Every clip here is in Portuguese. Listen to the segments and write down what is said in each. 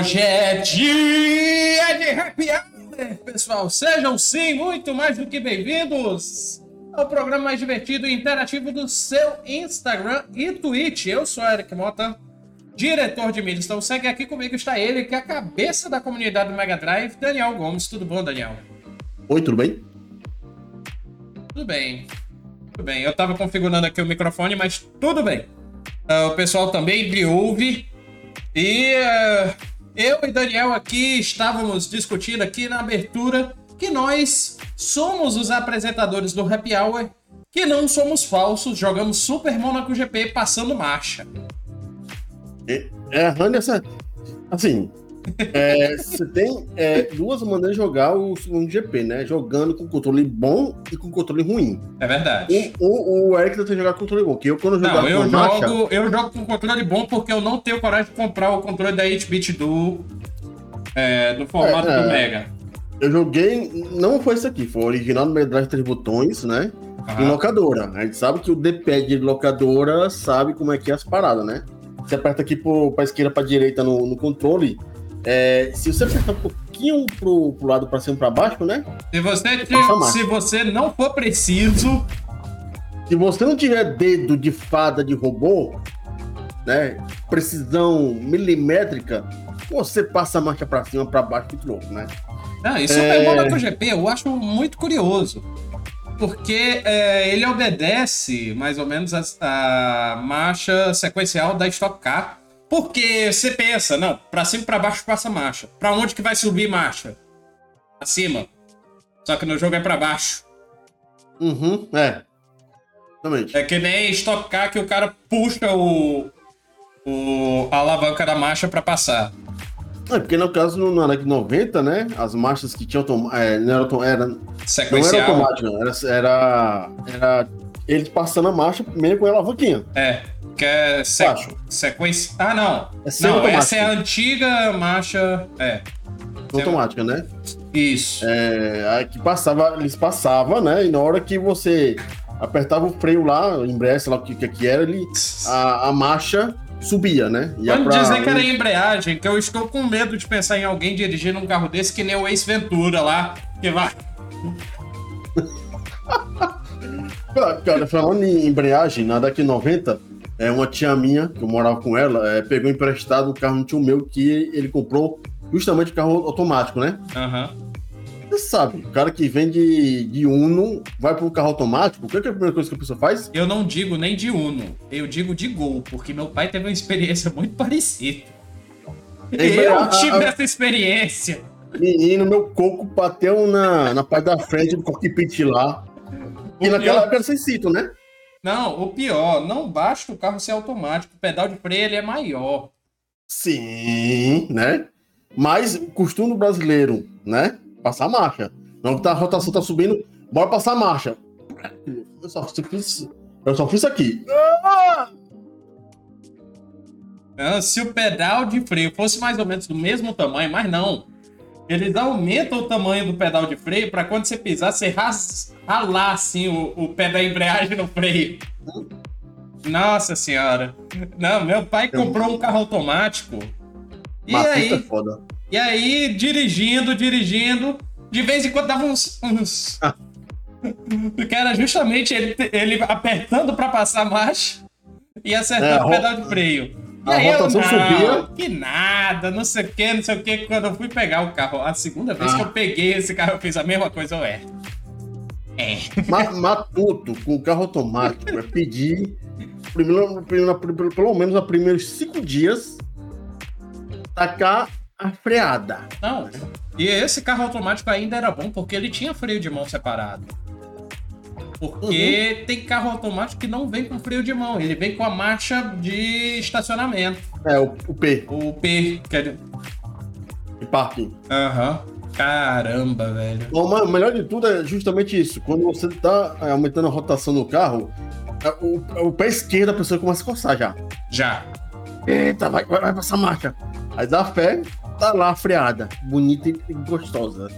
Hoje é dia de happy hour, pessoal. Sejam sim muito mais do que bem-vindos ao programa mais divertido e interativo do seu Instagram e Twitch. Eu sou Eric Mota, diretor de mídia. Então segue aqui comigo, está ele, que é a cabeça da comunidade do Mega Drive, Daniel Gomes. Tudo bom, Daniel? Oi, tudo bem? Tudo bem. Tudo bem. Eu estava configurando aqui o microfone, mas tudo bem. Uh, o pessoal também me ouve. E uh, eu e Daniel aqui estávamos discutindo aqui na abertura que nós somos os apresentadores do Happy Hour, que não somos falsos, jogamos Super Monaco GP passando marcha. É, é essa. Assim, é, você tem é, duas maneiras de jogar o, o GP, né? Jogando com controle bom e com controle ruim. É verdade. O, o, o Eric tem que jogar com controle bom, que eu quando eu jogava não, eu jogo, marcha... eu jogo com controle bom porque eu não tenho coragem de comprar o controle da 8-bit do, é, do formato É, do é. Mega. Eu joguei, não foi isso aqui, foi o original do Mega Drive três botões, né? Em Aham. locadora. A gente sabe que o D-pad de locadora sabe como é que é as paradas, né? Você aperta aqui pro, pra esquerda, pra direita no, no controle. É, se você apertar um pouquinho pro, pro lado, pra cima, pra baixo, né? Se você, se você não for preciso, Se você não tiver dedo de fada de robô, né? Precisão milimétrica, você passa a marcha pra cima, pra baixo, muito louco, né? Não, e Super É. Monaco GP eu acho muito curioso. Porque é, ele obedece mais ou menos a, a marcha sequencial da Stock Car. Porque você pensa, não, pra cima e pra baixo passa marcha. Pra onde que vai subir marcha? Acima. Só que no jogo é pra baixo. Uhum, é. Exatamente. É que nem Stock Car que o cara puxa o, o a alavanca da marcha pra passar. É, porque no caso, no, Alex 90, né? As marchas que tinham é, não era, era, não era Sequencial. automática, não. Era, era, era eles passando a marcha meio com a alavanquinha. É, que é se... Baixo. sequência. Ah, não. É não, essa é a antiga marcha. É, Automática, né? isso. É, aí que passava, eles passavam, né? E na hora que você apertava o freio lá, embreagem, sei lá o que, que, que era, ele, a, a marcha subia, né? Ia Vamos pra- dizer que era embreagem, que eu estou com medo de pensar em alguém dirigindo um carro desse que nem o Ace Ventura lá, que vai. Cara, cara, falando em embreagem, na década de 90, é, uma tia minha, que eu morava com ela, é, pegou emprestado um carro de um tio meu que ele comprou justamente carro automático, né? Aham. Você sabe, o cara que vem de, de Uno vai para um carro automático, o que é a primeira coisa que a pessoa faz? Eu não digo nem de Uno, eu digo de Gol, porque meu pai teve uma experiência muito parecida. Ei, Eu a- a- tive a- essa experiência. Menino, meu coco bateu na, na parte da frente do cockpit lá. E O naquela pior- época era sem cinto, né? Não, o pior, não basta o carro ser automático, o pedal de freio ele é maior. Sim, né? Mas costume brasileiro, né? Passar marcha. Não que tá, a rotação tá subindo, bora passar marcha. Eu só fiz, eu só fiz isso aqui. Ah, Se o pedal de freio fosse mais ou menos do mesmo tamanho, mas não. Eles aumentam o tamanho do pedal de freio para quando você pisar, você ralar assim o, o pé da embreagem no freio. Nossa senhora. Não, meu pai comprou um carro automático. E é aí, foda. e aí, dirigindo, dirigindo, de vez em quando dava uns. uns... Ah. que era justamente ele, ele apertando para passar marcha e É, acertando o ro- pedal de freio. E a aí eu, rotação não, subia. Que nada, não sei o que, não sei o que. Quando eu fui pegar o carro, a segunda vez Ah. que eu peguei esse carro, eu fiz a mesma coisa, eu é. É. Ma- Matuto com o carro automático é pedir, primeiro, primeiro- pelo, pelo menos nos primeiros cinco dias, tacar a freada. Não. E esse carro automático ainda era bom porque ele tinha freio de mão separado. Porque tem carro automático que não vem com freio de mão, ele vem com a marcha de estacionamento. É, o, o P, O P, que é de... de parking. Aham. Caramba, velho. O melhor de tudo é justamente isso. Quando você tá é, aumentando a rotação do carro, é, o, o pé esquerdo a pessoa começa a coçar já. Já. Eita, vai, vai, vai passar marcha. Aí dá fé, tá lá freada. Bonita e gostosa.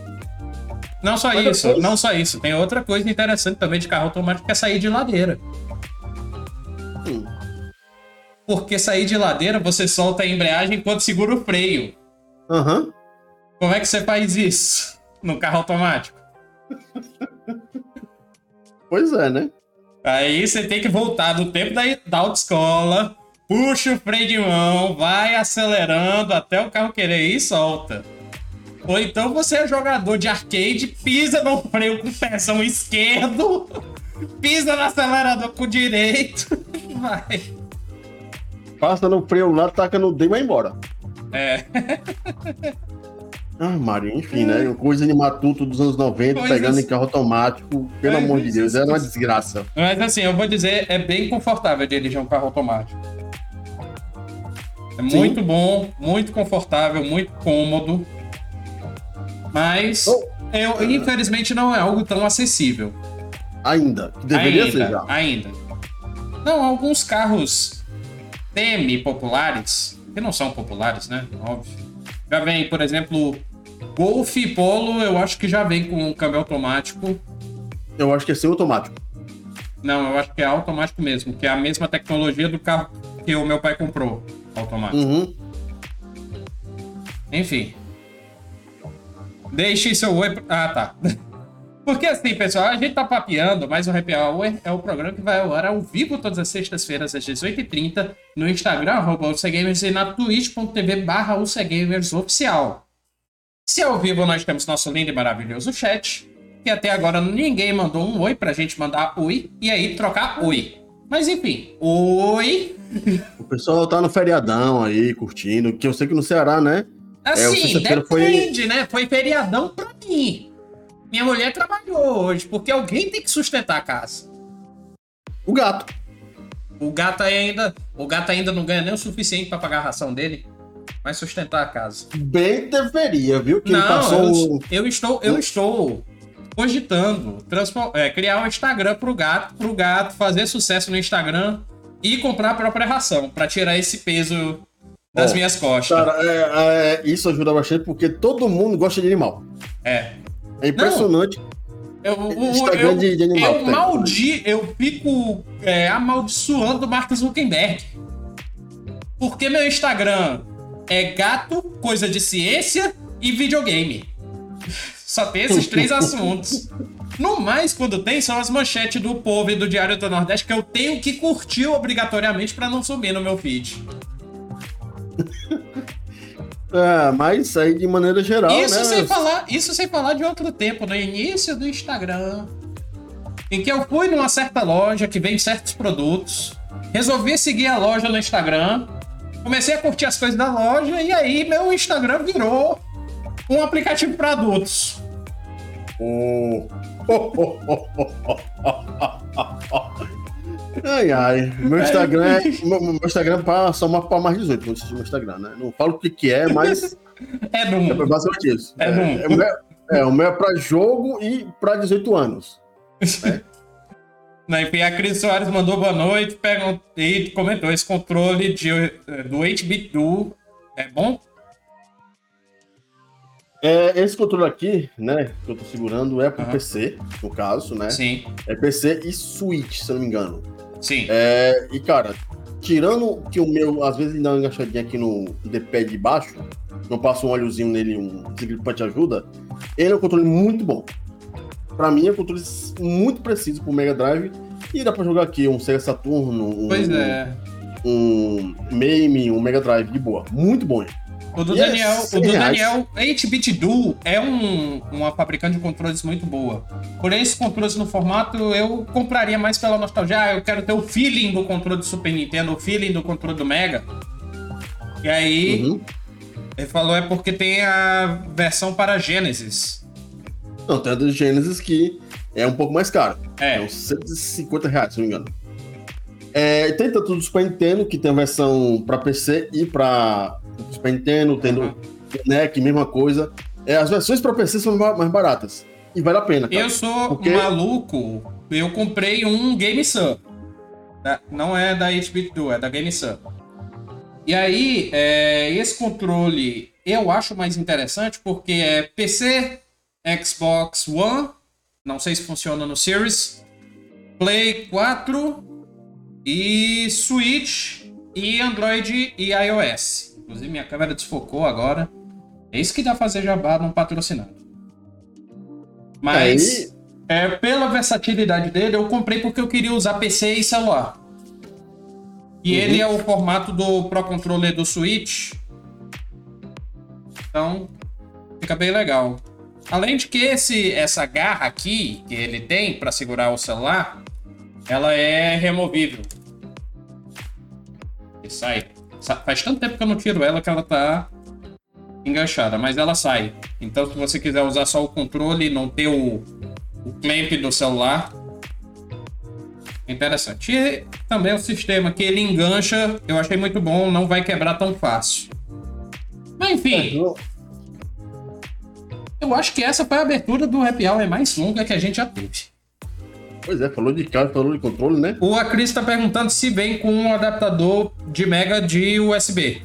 Não só isso, não só isso. Tem outra coisa interessante também de carro automático que é sair de ladeira. Hum. porque sair de ladeira você solta a embreagem enquanto segura o freio. Aham. Como é que você faz isso no carro automático? Pois é, né? Aí você tem que voltar do tempo da, da autoescola, puxa o freio de mão, vai acelerando até o carro querer ir e solta. Ou então você é jogador de arcade, pisa no freio com o pezão esquerdo, pisa no acelerador com o direito vai. Passa no freio lá, taca no D e vai embora. É. Ah, Mário, enfim, né? Coisa de matuto dos anos 90, Coisas- pegando em carro automático. Pelo amor de Deus, era uma desgraça. Mas assim, eu vou dizer, é bem confortável dirigir um carro automático. É Sim. muito bom, muito confortável, muito cômodo. Mas Oh. eu, infelizmente não é algo tão acessível. Ainda. Deveria ainda, ser já. ainda. Não, alguns carros semi-populares, que não são populares, né? Óbvio. Já vem, por exemplo, Golf e Polo, eu acho que já vem com um câmbio automático. Eu acho que é ser automático. Não, eu acho que é automático mesmo, que é a mesma tecnologia do carro que o meu pai comprou, automático. Uhum. Enfim. Deixe seu oi. Ah, tá. Porque assim, pessoal, a gente tá papeando, mas o Happy Hour é o programa que vai ao ar ao vivo todas as sextas-feiras às 18h30 no Instagram, arroba UCGamers e na twitch.tv barra oficial. Se ao vivo nós temos nosso lindo e maravilhoso chat, que até agora ninguém mandou um oi pra gente mandar oi e aí trocar oi. Mas enfim, oi. O pessoal tá no feriadão aí, curtindo. Que eu sei que no Ceará, né? É, Assim, foi- depende, né? Foi feriadão pra mim. Minha mulher trabalhou hoje, porque alguém tem que sustentar a casa. O gato. O gato ainda, o gato ainda não ganha nem o suficiente pra pagar a ração dele, vai sustentar a casa. Bem deveria, viu? Que não, passou. eu, eu estou, eu estou cogitando é, criar um Instagram pro gato, pro gato fazer sucesso no Instagram e comprar a própria ração pra tirar esse peso das Ó, minhas costas. Cara, é, é, isso ajuda bastante porque todo mundo gosta de animal. É. É impressionante. Eu, o- Instagram eu, de- de animal, eu maldi, eu fico é, amaldiçoando o Mark Zuckerberg. Porque meu Instagram é gato, coisa de ciência e videogame. Só tem esses três assuntos. No mais, quando tem, são as manchetes do povo e do Diário do Nordeste que eu tenho que curtir obrigatoriamente pra não sumir no meu feed. É, mas aí de maneira geral, Isso né? sem falar, isso sem falar de outro tempo, no início do Instagram, em que eu fui numa certa loja que vende certos produtos, resolvi seguir a loja no Instagram, comecei a curtir as coisas da loja e aí meu Instagram virou um aplicativo para adultos. Oh. Ai, ai. Meu Instagram é. Meu, meu Instagram é pra somar pra mais 18, não existe meu Instagram, né? Não falo o que, que é, mas É é do basicamente isso. É É, bom. é, o meu, é, o meu é pra jogo e pra 18 anos. Na enfim, a Cris Soares mandou boa noite pergun- e comentou: esse controle de, eh, do 8-bit Duo é bom? É, esse controle aqui, né, que eu tô segurando, é pro Aham. PC, no caso, né? Sim, É PC e Switch, se eu não me engano. Sim. É, e cara, tirando que o meu, às vezes ele dá uma engaixadinha aqui no D-pad de baixo, não passa um óleozinho nele, um desengripante ajuda, ele é um controle muito bom. Pra mim é um controle muito preciso pro Mega Drive e dá pra jogar aqui um Sega Saturno, um, Pois é. um MAME, um Mega Drive de boa. Muito bom. O do é Daniel, o 100 do. Daniel 8-bit Duo é um, uma fabricante de controles muito boa. Porém, esses controles no formato eu compraria mais pela nostalgia. Ah, eu quero ter o feeling do controle do Super Nintendo, o feeling do controle do Mega. E aí, Uhum. ele falou é porque tem a versão para Genesis. Não, tem a do Genesis que é um pouco mais caro. É. É uns 150 reais, se não me engano. É, tem tanto do Super Nintendo, que tem a versão pra PC e pra Super Nintendo, tem Uhum. NEC, mesma coisa. É, as versões pra PC são ma- mais baratas. E vale a pena, cara. Eu sou Porque- maluco, eu comprei um Game Sun. Da- não é da 8-bit Duo, é da Game Sun. E aí, é, esse controle eu acho mais interessante porque é PC, Xbox One, não sei se funciona no Series, Play 4 e Switch e Android e iOS. Inclusive, minha câmera desfocou agora. É isso que dá fazer jabá num patrocinado. Mas, é, pela versatilidade dele, eu comprei porque eu queria usar PC e celular. E uhum. ele é o formato do Pro Controller do Switch. Então, fica bem legal. Além de que esse, essa garra aqui que ele tem para segurar o celular, ela é removível. E sai. Faz tanto tempo que eu não tiro ela que ela tá enganchada, mas ela sai. Então, se você quiser usar só o controle e não ter o, o clamp do celular, é interessante. E também o sistema que ele engancha, eu achei muito bom, não vai quebrar tão fácil. Mas enfim. Eu acho que essa foi a abertura do Happy Hour mais longa que a gente já teve. Pois é, falou de carro, falou de controle, né? O Acris está perguntando se vem com um adaptador de Mega de USB.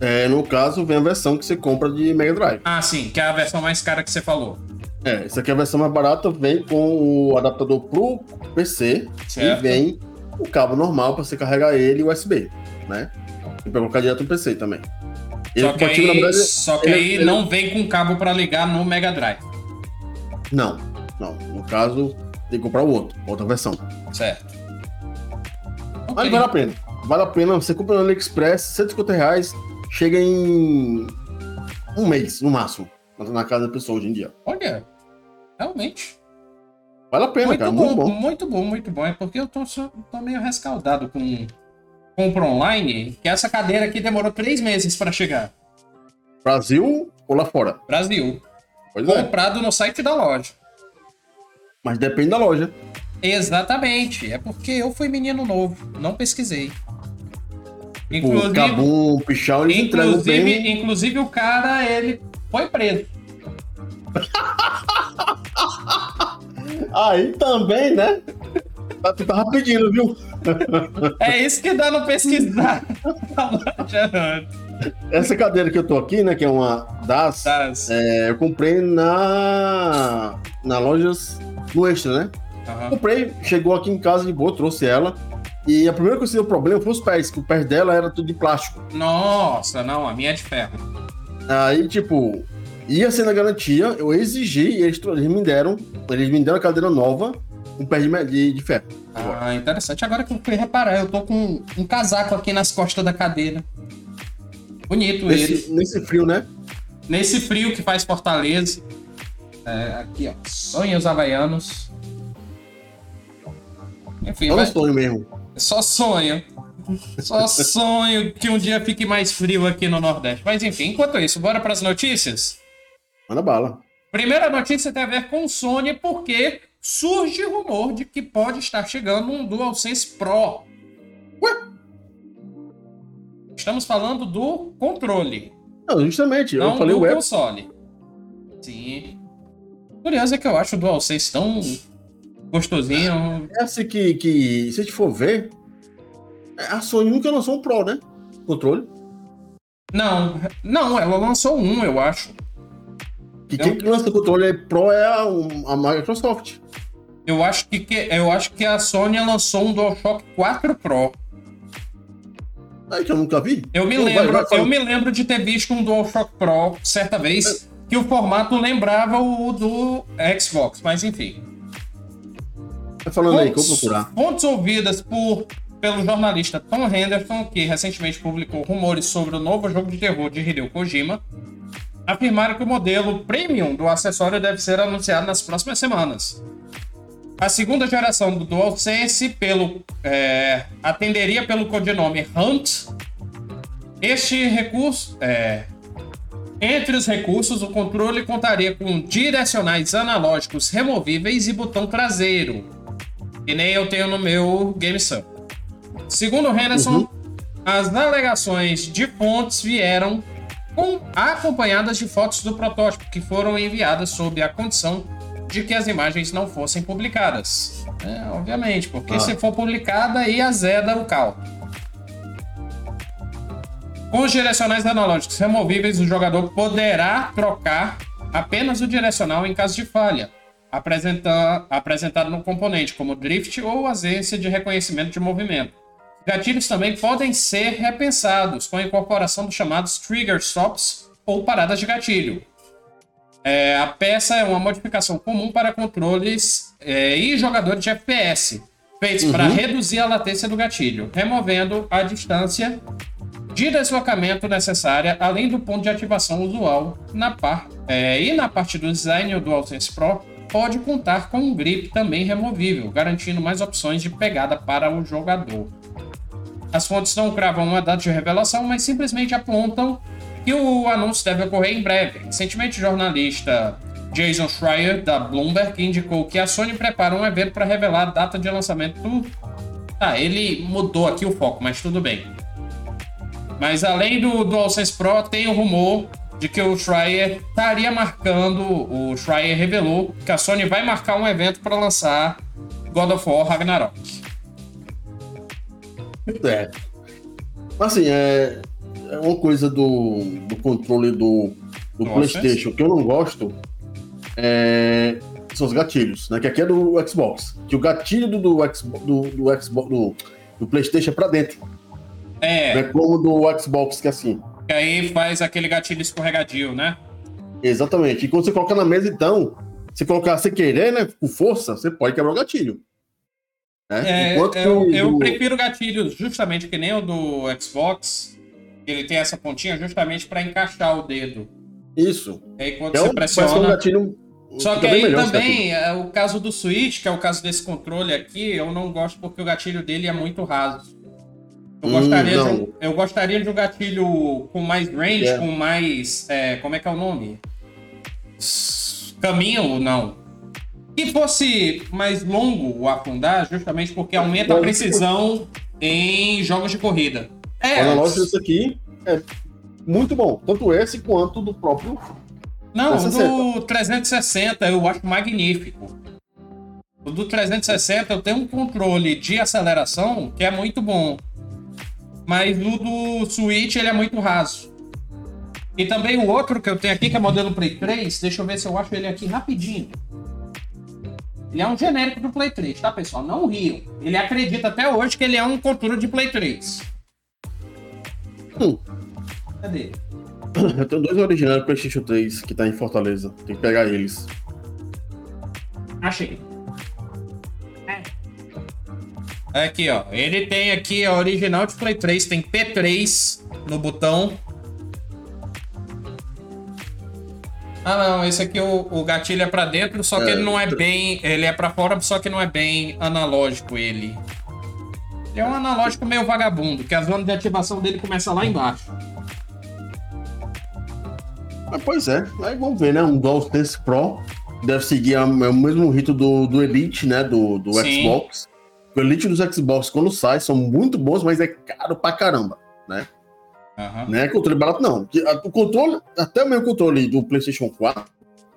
É, no caso, vem a versão que você compra de Mega Drive. Ah, sim, que é a versão mais cara que você falou. É, essa aqui é a versão mais barata, vem com o adaptador pro PC certo. e vem o cabo normal para você carregar ele USB, né? E para colocar direto no PC também. Ele só que aí, verdade, só que ele, aí ele... não vem com cabo para ligar no Mega Drive. Não, não. No caso, tem que comprar o outro, outra versão. Certo. Okay. Mas vale a pena. Vale a pena. Você compra no AliExpress, 150 reais, chega em um mês, no máximo, na casa da pessoa hoje em dia. Olha, realmente. Vale a pena, muito cara. Bom, muito bom. Muito bom, muito bom. É porque eu tô, tô meio rescaldado com compra online, que essa cadeira aqui demorou três meses para chegar. Brasil ou lá fora? Brasil. Pois é. Comprado é. no site da loja. Mas depende da loja. Exatamente. É porque eu fui menino novo, não pesquisei. Inclusive, o Cabum, o Pichão, eles inclusive, bem... inclusive o cara, ele foi preso. Aí também, né? Tá, tu tava pedindo, viu? É isso que dá no pesquisar. Essa cadeira que eu tô aqui, né, que é uma das, das. É, eu comprei na na lojas no Extra, né? Uhum. Comprei, chegou aqui em casa de boa, trouxe ela. E a primeira coisa que deu problema foi os pés, que o pé dela era tudo de plástico. Nossa, não, a minha é de ferro. Aí, tipo, ia ser na garantia, eu exigi e eles, eles me deram, eles me deram a cadeira nova, um pé de, de, ferro. Ah, interessante. Agora que eu fui reparar, eu tô com um casaco aqui nas costas da cadeira. Bonito nesse, ele. Nesse frio, né? Nesse frio que faz Fortaleza. É, aqui, ó. Sonhos Havaianos. Enfim, Só vai... sonho mesmo. Só sonho. Só sonho que um dia fique mais frio aqui no Nordeste. Mas enfim, enquanto isso, bora para as notícias? Manda bala. Primeira notícia tem a ver com Sony, porque surge rumor de que pode estar chegando um DualSense Pro. Ué? Estamos falando do controle. Não, justamente. Não eu falei do web. console. Sim. Curioso é que eu acho o DualSense tão gostosinho. É assim que, que, se a gente for ver, a Sony nunca lançou um Pro, né? Controle. Não, não, ela lançou um, eu acho. Que quem que lança controle Pro é a, a, Microsoft. Eu acho que, que, eu acho que a Sony lançou um DualShock 4 Pro. Aí que eu nunca vi. Eu me, lembro, vai, vai, eu me lembro de ter visto um DualShock Pro certa vez é. Que o formato lembrava o do Xbox, mas enfim. Tá falando fontes, aí, que eu vou procurar. Fontes ouvidas por, pelo jornalista Tom Henderson, que recentemente publicou rumores sobre o novo jogo de terror de Hideo Kojima, afirmaram que o modelo premium do acessório deve ser anunciado nas próximas semanas. A segunda geração do DualSense pelo, é, atenderia pelo codinome Hunt. Este recurso, é, entre os recursos, o controle contaria com direcionais analógicos removíveis e botão traseiro, que nem eu tenho no meu GameSub. Segundo Henderson, uhum. as alegações de fontes vieram com, acompanhadas de fotos do protótipo que foram enviadas sob a condição de que as imagens não fossem publicadas. É, obviamente, porque ah. se for publicada, aí azeda o cal. Com os direcionais analógicos removíveis, o jogador poderá trocar apenas o direcional em caso de falha, apresentado no componente, como drift ou ausência de reconhecimento de movimento. Gatilhos também podem ser repensados com a incorporação dos chamados trigger stops ou paradas de gatilho. É, a peça é uma modificação comum para controles é, e jogadores de FPS, feitos uhum. para reduzir a latência do gatilho, removendo a distância de deslocamento necessária, além do ponto de ativação usual na par, é, e na parte do design, o DualSense Pro pode contar com um grip também removível, garantindo mais opções de pegada para o jogador. As fontes não cravam uma data de revelação, mas simplesmente apontam que o anúncio deve ocorrer em breve. Recentemente, o jornalista Jason Schreier, da Bloomberg, indicou que a Sony prepara um evento para revelar a data de lançamento do. Ah, ele mudou aqui o foco, mas tudo bem. Mas além do DualSense Pro, tem o rumor de que o Schreier estaria marcando. O Schreier revelou que a Sony vai marcar um evento para lançar God of War Ragnarok. É. Assim, é, é uma coisa do, do controle do, do PlayStation que eu não gosto é, são os gatilhos, né? Que aqui é do Xbox. Que o gatilho do, do, do, do Xbox do, do PlayStation é pra dentro. É. Não é como do Xbox, que é assim. Que aí faz aquele gatilho escorregadio, né? Exatamente. E quando você coloca na mesa, então, se colocar sem querer, né? Com força, você pode quebrar o gatilho. Né? É, eu, eu do... prefiro gatilhos justamente que nem o do Xbox. Ele tem essa pontinha justamente para encaixar o dedo. Isso. E aí quando é você pressiona. Um gatilho só que aí também, é o caso do Switch, que é o caso desse controle aqui, eu não gosto porque o gatilho dele é muito raso. Eu, hum, gostaria, de um, eu gostaria de um gatilho com mais range, é. com mais. É, como é que é o nome? Caminho, não. Que fosse mais longo o afundar, justamente porque aumenta a precisão em jogos de corrida. É. Analógico desse aqui é muito bom. Tanto esse quanto do próprio. Não, 360. do 360 eu acho magnífico. O do 360 eu tenho um controle de aceleração que é muito bom. Mas o do Switch ele é muito raso. E também o outro que eu tenho aqui, que é modelo Play 3, deixa eu ver se eu acho ele aqui rapidinho. Ele é um genérico do Play 3, tá, pessoal? Não riam. Ele acredita até hoje que ele é um controle de Play 3. Hum. Cadê? Eu tenho dois originais do PlayStation 3 que tá em Fortaleza. Tem que pegar eles. Achei. Aqui, ó. Ele tem aqui a original de Play 3, tem P3 no botão. Ah, não, esse aqui o, o gatilho é pra dentro, só que é, ele não é bem. Ele é pra fora, só que não é bem analógico ele. Ele é um analógico meio vagabundo, que a zona de ativação dele começa lá embaixo. Ah, pois é, aí vamos ver, né? Um DualSense Pro deve seguir a, o mesmo rito do, do Elite, né? Do, do Xbox. O Elite dos Xbox, quando sai, são muito bons, mas é caro pra caramba, né? Uhum. Não é controle barato, não. O controle, até o meu controle do PlayStation 4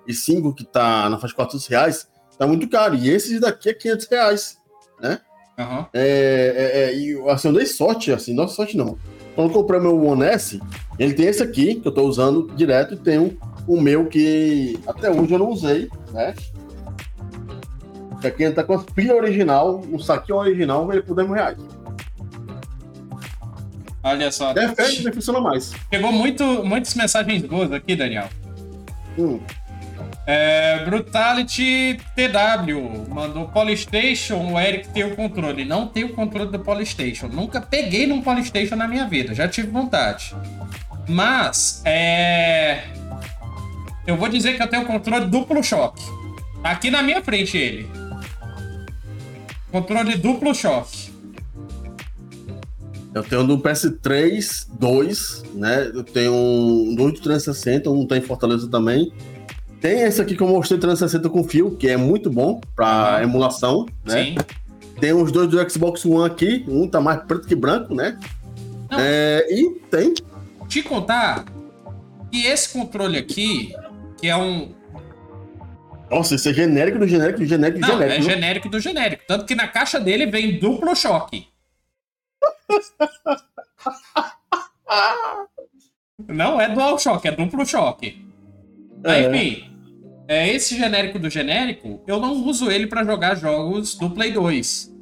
e 5, que tá na faixa de 400 reais, tá muito caro. E esses daqui é 500 reais, né? Uhum. É, é, é, e assim, eu dei sorte, assim, não sorte não. Quando eu comprei meu One S, ele tem esse aqui, que eu tô usando direto, e tem um, o meu que até hoje eu não usei, né? Esse aqui ele tá com a pilha original, um saquinho original, ele por 10 reais. Olha só. Defende, não funciona mais. Chegou muito, muitas mensagens boas aqui, Daniel. Hum. É, Brutality TW mandou Polystation, o Eric tem o controle. Não tem o controle do Polystation. Nunca peguei num Polystation na minha vida, já tive vontade. Mas, é. Eu vou dizer que eu tenho o controle duplo choque. Aqui na minha frente ele. Controle duplo choque. Eu tenho no PS3 2, né? Eu tenho um do 360, um tem em Fortaleza também. Tem esse aqui que eu mostrei 360 com fio, que é muito bom para emulação, né? Sim. Tem os dois do Xbox One aqui, um tá mais preto que branco, né? É, e tem. Te contar que esse controle aqui, que é um, nossa, esse é genérico do genérico do genérico do Não, genérico. É genérico do genérico. Tanto que na caixa dele vem duplo choque. Não é dual choque, é duplo choque. É. Enfim, é, esse genérico do genérico, eu não uso ele para jogar jogos do Play 2.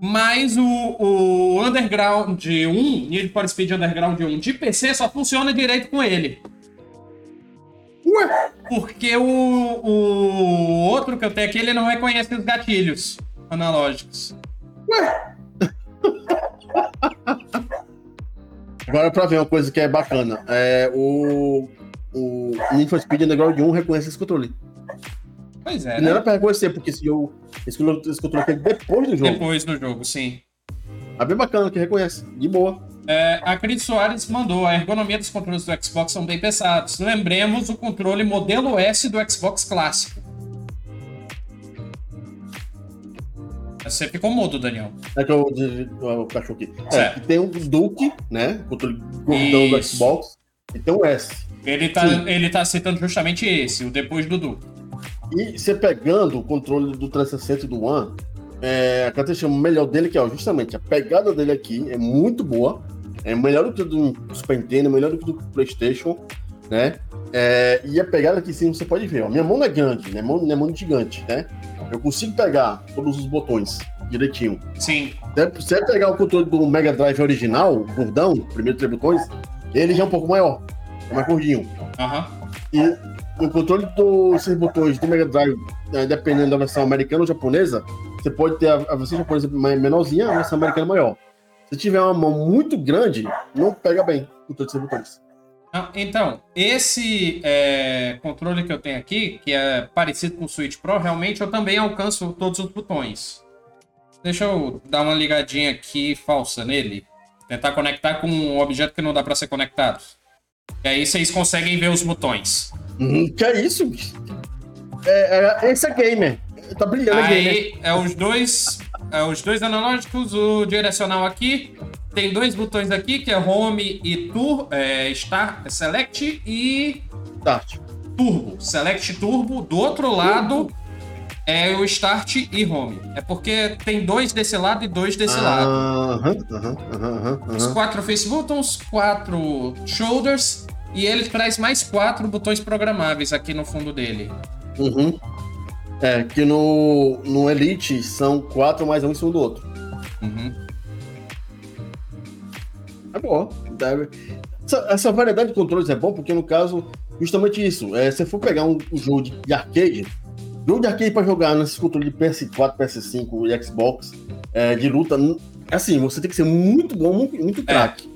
Mas o, o Underground 1, Need for Speed Underground 1 de PC só funciona direito com ele. Ué? Porque o, o outro que eu tenho aqui, ele não reconhece os gatilhos analógicos. Ué? Agora, pra ver uma coisa que é bacana, é o, o Need for Speed Underground 1 reconhece esse controle. Pois é, não era né? pra reconhecer, porque esse, jogo, esse, controle- é depois do jogo. Depois do jogo, sim. É bem bacana que reconhece, de boa. É, a Cris Soares mandou: a ergonomia dos controles do Xbox são bem pesados. Lembremos o controle modelo S do Xbox clássico. Você ficou mudo, Daniel. É que eu o cachorro aqui. É, tem o Duke, né? Controle gordão do. Xbox. E tem o S. Ele tá, Sim. ele tá citando justamente esse, o depois do Du. E você pegando o controle do 360 e do One, é, a característica melhor dele que é ó, justamente a pegada dele aqui é muito boa. É melhor do que do Super Nintendo, melhor do que do PlayStation, né? É, e a pegada aqui sim você pode ver, ó. Minha mão não é grande, minha mão não é mão gigante, né? Eu consigo pegar todos os botões direitinho. Sim, Se você pegar o controle do Mega Drive original, o gordão, primeiro três botões, ele já é um pouco maior, é mais gordinho. aham. E o controle dos botões do Mega Drive, eh, dependendo da versão americana ou japonesa, você pode ter a, a versão japonesa menorzinha, a versão americana maior. Se tiver uma mão muito grande, não pega bem o controle de seis botões. Então, esse é, controle que eu tenho aqui, que é parecido com o Switch Pro, realmente eu também alcanço todos os botões. Deixa eu dar uma ligadinha aqui falsa nele. Tentar conectar com um objeto que não dá para ser conectado. E aí vocês conseguem ver os botões. Hum, que é isso? É, é, esse é gamer. Tá brilhando, é gamer. Aí é os dois, os dois analógicos, o direcional aqui. Tem dois botões aqui, que é Home e Tour, é, Start, Select e Start. Turbo. Select Turbo. Do outro lado é o Start e Home. É porque tem dois desse lado e dois desse lado. Aham, aham, aham, aham, Os quatro face buttons, quatro shoulders e ele traz mais quatro botões programáveis aqui no fundo dele. Uhum. É, que no, no Elite são quatro mais um em cima do outro. Uhum. É bom. Deve... Essa, essa variedade de controles é bom porque, no caso, justamente isso. É, se você for pegar um, um jogo de, de arcade, jogo de arcade para jogar nesses controles de PS4, PS5 e Xbox é, de luta, assim, você tem que ser muito bom, muito, muito craque.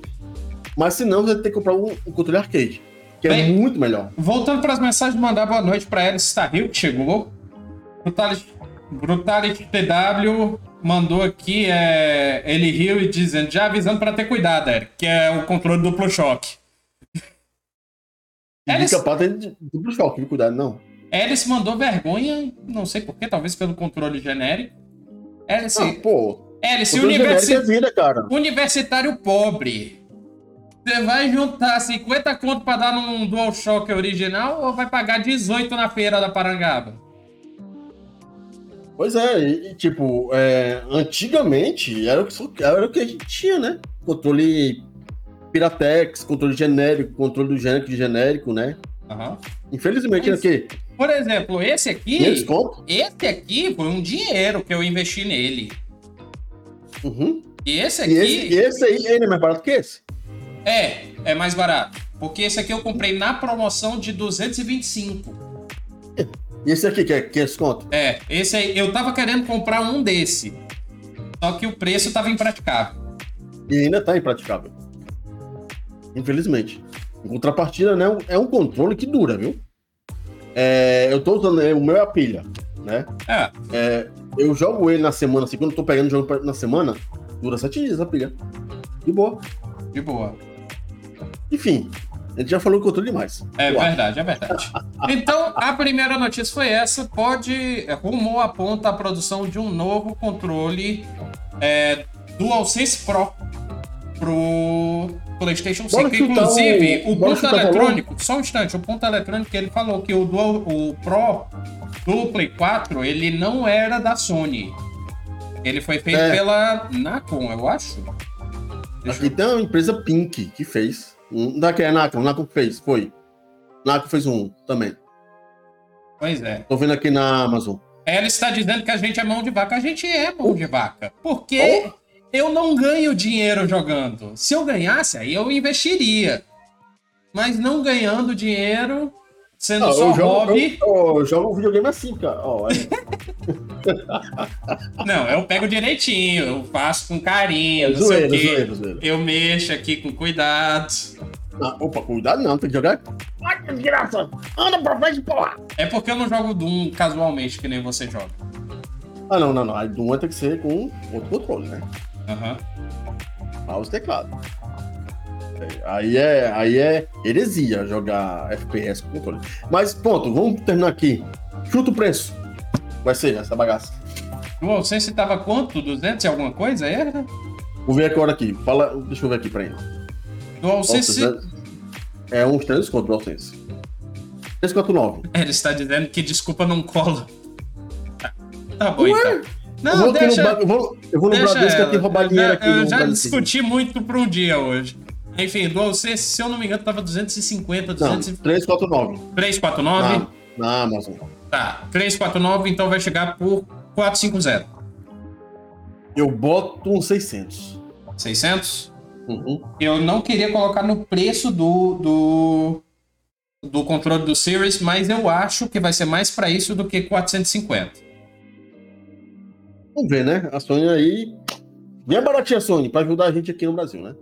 Mas senão você tem que comprar um, um controle arcade, que é Bem- muito melhor. Voltando para as mensagens, mandar boa noite para Alice Starril, que chegou. Brutalis, Brutalis TW mandou aqui, é, ele riu e dizendo, já avisando para ter cuidado, Eric, que é o controle duplo choque. Eles- capaz de duplo choque, cuidado, não. Alice mandou vergonha, não sei porquê, talvez pelo controle genérico. Alice, Ah, pô, Alice genérico universi é vida, cara. universitário pobre. Você vai juntar 50 conto para dar num DualShock original ou vai pagar 18 na feira da Parangaba? Pois é, e, e, tipo, é, antigamente era o, que, era o que a gente tinha, né? Controle Piratex, controle genérico, controle do genérico de genérico, né? Aham. Infelizmente, Mas- era o quê? Por exemplo, esse 500 aqui, esse aqui foi um dinheiro que eu investi nele. Uhum. E esse E aqui esse, e esse aí ainda é mais barato que esse. é, é mais barato. Porque esse aqui eu comprei na promoção de 225. E esse aqui, que é 500 conto? É, esse aí, eu tava querendo comprar um desse. Só que o preço tava impraticável. E ainda tá impraticável. Infelizmente. Em contrapartida, né? É um controle que dura, viu? É, eu tô usando, é, o meu é a pilha, né? É, É, eu jogo ele na semana, assim, quando eu tô pegando o jogo na semana, dura 7 dias a pilha. De boa. de boa. Enfim, a gente já falou controle demais. É Eu acho. verdade, é verdade. Então, a primeira notícia foi essa. Pode. é, Rumor aponta a produção de um novo controle é, DualSense Pro pro PlayStation 5. Bora chutar Inclusive, o- o, ponto eletrônico, só um instante, o ponto eletrônico ele falou que o, Dual, o Pro do Play 4 ele não era da Sony. Ele foi feito É. pela Nacon, eu acho. Deixa Aqui eu... tem uma empresa Pink que fez. Um, daqui é Nacon, Nacon fez, foi. Nacon fez um também. Pois é. Tô vendo aqui na Amazon. Ela está dizendo que a gente é mão de vaca. A gente é mão de vaca. Porque oh. eu não ganho dinheiro jogando. Se eu ganhasse, aí eu investiria. Mas não ganhando dinheiro, sendo não, só eu jogo, hobby. Eu, eu, jogo um videogame assim, cara. Oh, não, eu pego direitinho, eu faço com carinho, é não zoeiro, sei o quê. Zoeiro, zoeiro. Eu mexo aqui com cuidado. Ah, opa, cuidado não, tem que jogar. Ai, desgraça! Anda pra frente, porra! É porque eu não jogo Doom casualmente, que nem você joga. Ah, não, não, não. A Doom tem que ser com outro controle, né? Aham. Uhum. Mouse teclado. Aí é, aí é heresia jogar FPS com controle. Mas, ponto, vamos terminar aqui. Chuta o preço. Vai ser essa bagaça. Bom, você tava quanto? 200 e alguma coisa? É? Vou ver agora aqui. Fala, deixa eu ver aqui pra ele. DualSense... É uns 300 conto, DualSense. 349. É, ele está dizendo que desculpa não cola. Tá bom, Ué? então. Não, eu vou deixa... No, eu vou, eu vou no deixa Bradesco aqui roubar dinheiro aqui. Eu já discuti muito para um dia hoje. Enfim, DualSense, se eu não me engano, tava 250, 200... Não, 349. 349? Na, na Amazon. Tá, 349, então vai chegar por 450. Eu boto uns 600. 600? Uhum. Eu não queria colocar no preço do, do, do controle do Series, mas eu acho que vai ser mais para isso do que 450. Vamos ver, né? A Sony aí. Bem baratinha a Sony, para ajudar a gente aqui no Brasil, né?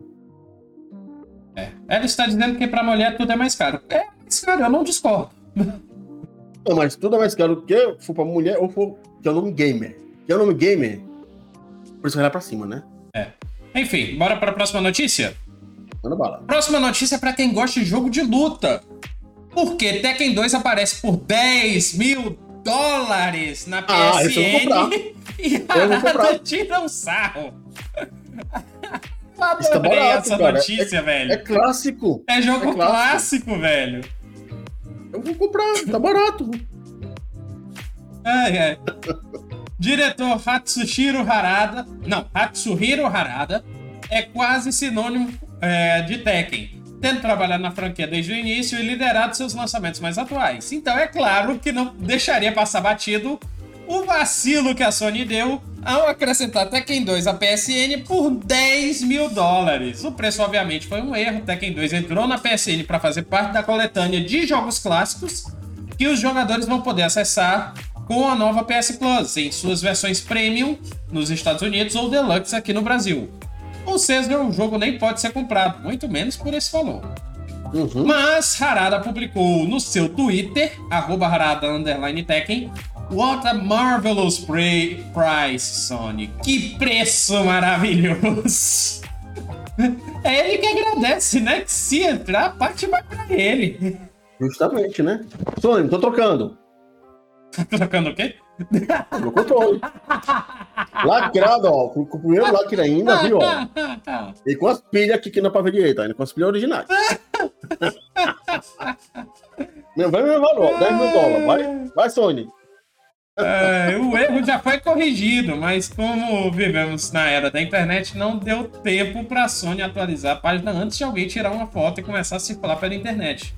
É. Ela está dizendo que para mulher tudo é mais caro. É mais caro, eu não discordo. Não, mas tudo é mais caro que for para mulher ou for que é o nome gamer. Que é o nome gamer, por isso olhar para cima, né? É. Enfim, bora para a próxima notícia? Manda bala. Próxima notícia é para quem gosta de jogo de luta. Porque Tekken 2 aparece por 10 mil dólares na PSN ah, e a nada tira um sarro. Adorei tá barato, essa cara. notícia, é, velho. É clássico. É jogo é clássico. clássico, velho. Eu vou comprar, tá barato. Ai, ai. Diretor Hatsuhiro Harada. Não, Hatsuhiro Harada é quase sinônimo é, de Tekken, tendo trabalhado na franquia desde o início e liderado seus lançamentos mais atuais. Então é claro que não deixaria passar batido o vacilo que a Sony deu ao acrescentar Tekken 2 à PSN por 10 mil dólares. O preço, obviamente, foi um erro. Tekken 2 entrou na PSN para fazer parte da coletânea de jogos clássicos que os jogadores vão poder acessar com a nova PS Plus, em suas versões Premium nos Estados Unidos ou Deluxe aqui no Brasil. Ou seja, o jogo nem pode ser comprado, muito menos por esse valor. Uhum. Mas Harada publicou no seu Twitter, arroba Harada Tekken, What a marvelous price, Sony. Que preço maravilhoso. É ele que agradece, né? Que se entrar, a parte vai pra ele. Justamente, né? Sony, tô trocando. Trocando o quê? No controle. Lacrado, ó. Com, o primeiro lacre ainda, viu, ó. E com as pilhas aqui que na pra ver direito, ainda com as pilhas originais. Meu, vai meu valor, 10 mil dólares. Vai, vai Sony. É, o erro já foi corrigido, mas como vivemos na era da internet, não deu tempo para a Sony atualizar a página antes de alguém tirar uma foto e começar a circular pela internet.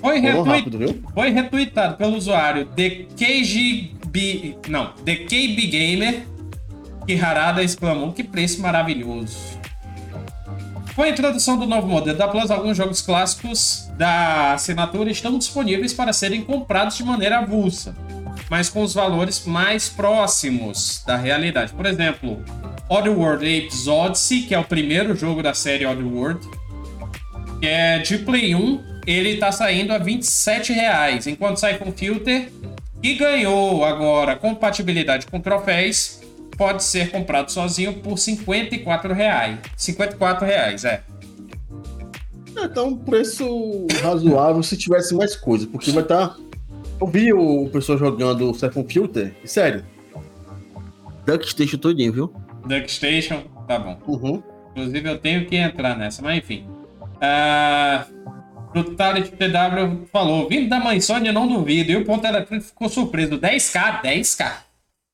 Foi, retweet... rápido, foi retweetado pelo usuário TheKGB... Não, TheKB Gamer, que Harada exclamou que preço maravilhoso. Com a introdução do novo modelo da Plus, alguns jogos clássicos da assinatura estão disponíveis para serem comprados de maneira avulsa mas com os valores mais próximos da realidade. Por exemplo, Oddworld Apes Odyssey, que é o primeiro jogo da série Oddworld, que é de Play 1, ele tá saindo a 27 reais, enquanto Siphon Filter, que ganhou agora compatibilidade com troféus, pode ser comprado sozinho por 54 reais. 54 reais, é. Então, preço razoável se tivesse mais coisa, porque vai estar tá eu vi o pessoal jogando Siphon Filter, sério. Duckstation todinho, viu? Duckstation, tá bom. Uhum. Inclusive eu tenho que entrar nessa, mas enfim. Uh, Brutality TW falou: vindo da mãe Sony, eu não duvido. E o ponto eletrônico ficou surpreso: 10k, 10k.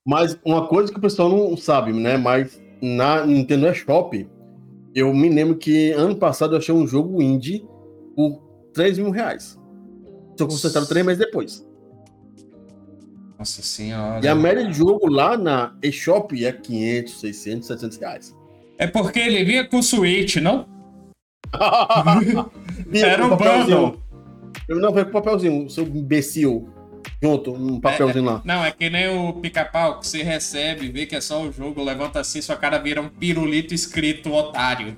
Mas uma coisa que o pessoal não sabe, né? Mas na Nintendo eShop, eu me lembro que ano passado eu achei um jogo indie por 3 mil reais. Só consertaram três meses depois. Nossa senhora. E a média de jogo lá na eShop é 500, 600, 700 reais. É porque ele vinha com Switch, não? Era com um bundle. Eu não veio com papelzinho, seu imbecil. Junto, um papelzinho lá. Não, é que nem o pica-pau que você recebe, vê que é só o jogo, levanta assim, sua cara vira um pirulito escrito otário.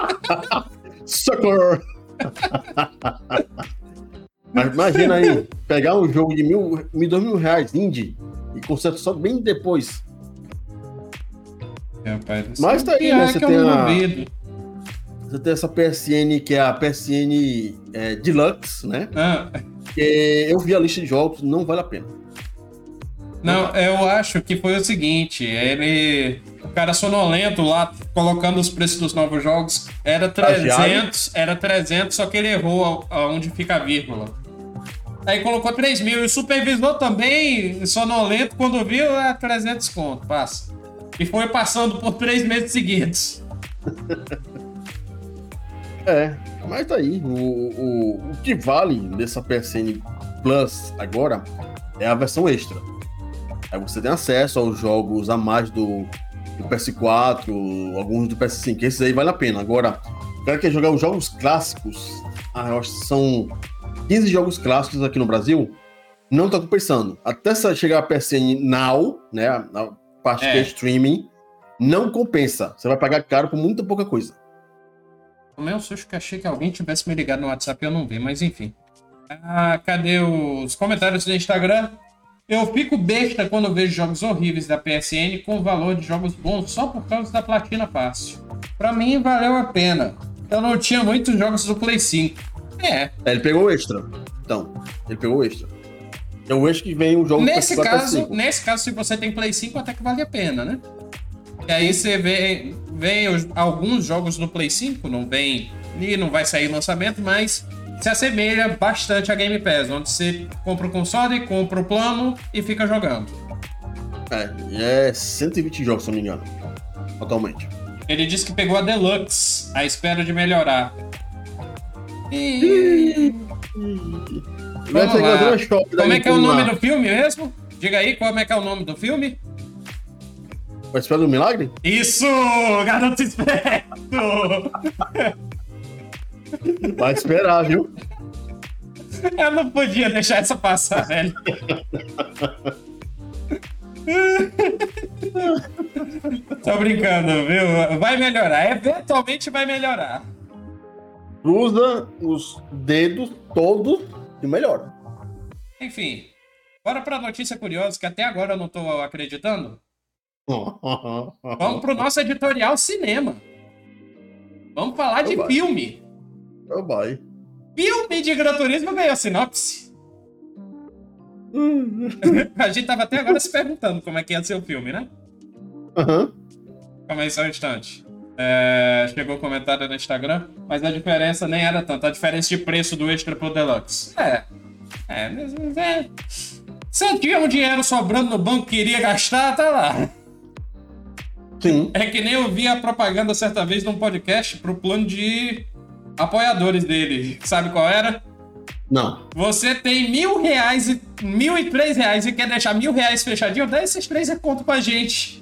Sucker! Mas imagina aí, pegar um jogo de mil, mil, dois mil reais, indie, e conserta só bem depois. Rapaz, Mas tá aí, né? é Você tem a-. Você tem essa PSN que é a PSN é, Deluxe, né? Ah, Que eu vi a lista de jogos, não vale a pena. não, eu acho que foi o seguinte, ele... O cara sonolento lá, colocando os preços dos novos jogos, era 300, era 300, só que ele errou aonde fica a vírgula. Aí colocou 3 mil, e o supervisor também, sonolento, quando viu, é 300 conto, passa. E foi passando por três meses seguidos. É, mas tá aí. O, o, o que vale dessa PSN Plus agora é a versão extra. Aí você tem acesso aos jogos a mais do, do PS4, alguns do PS5. Esses aí vale a pena. Agora, o cara quer jogar os jogos clássicos. Ah, eu acho que são 15 jogos clássicos aqui no Brasil. Não tá compensando. Até chegar a PSN Now, né? A parte É. que é streaming, não compensa. Você vai pagar caro por muita pouca coisa. Tomei um susto que achei que alguém tivesse me ligado no WhatsApp e eu não vi, mas enfim. Ah, cadê os comentários do Instagram? Eu fico besta quando vejo jogos horríveis da PSN com valor de jogos bons só por causa da platina fácil. Pra mim, valeu a pena. Eu não tinha muitos jogos do Play 5. É, É, ele pegou o extra. Então, ele pegou o extra. É o extra que vem o jogo nesse caso, PS5. nesse caso, se você tem Play 5, até que vale a pena, né? E aí você vê, vem alguns jogos do Play 5, não vem e não vai sair lançamento, mas se assemelha bastante a Game Pass, onde você compra o console, compra o plano e fica jogando. É, e é 120 jogos, se não me engano. Totalmente. Ele disse que pegou a Deluxe, à espera de melhorar. E... Vamos lá. Como é que é o nome do filme mesmo? Diga aí como é que é o nome do filme? Vai esperar do milagre? Isso, garoto esperto! Vai esperar, viu? Eu não podia deixar essa passar, velho. Tô brincando, viu? Vai melhorar. Eventualmente vai melhorar. Cruza os dedos todos e melhora. Enfim, bora pra notícia curiosa que até agora eu não tô acreditando. Vamos pro nosso editorial cinema. Vamos falar de Vai. filme. Então vai. Filme de Gran Turismo ganhou sinopse. A gente tava até agora se perguntando como é que ia ser o filme, né? Aham. Calma aí só um instante. É, chegou o comentário no Instagram, mas a diferença nem era tanto. A diferença de preço do extra pro deluxe. É. É, mas, é. Se tinha um dinheiro sobrando no banco que queria gastar, tá lá. Sim. É que nem eu vi a propaganda certa vez num podcast pro plano de apoiadores dele. Sabe qual era? Não. Você tem mil reais e mil e três reais e quer deixar mil reais fechadinho? Dá esses três e conto pra gente.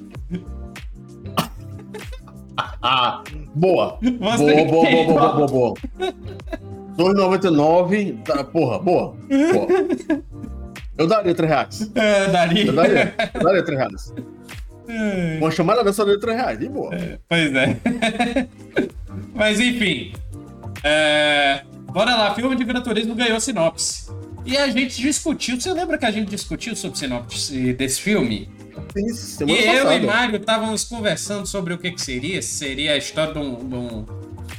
Ah, boa. Você boa, boa, boa, boa, boa, boa, boa. 2,99. Tá, porra, boa. Boa. Eu daria 3 reais. É, daria. Eu daria. Eu daria 3 reais. Uma chamada dessa daria 3 reais. E boa. Pois é. Mas enfim. É... Bora lá, filme de Gran Turismo ganhou sinopse. E a gente discutiu. Você lembra que a gente discutiu sobre sinopse desse filme? Semana e eu passada. e Mário estávamos conversando sobre o que, que seria. Se seria a história de um, de, um,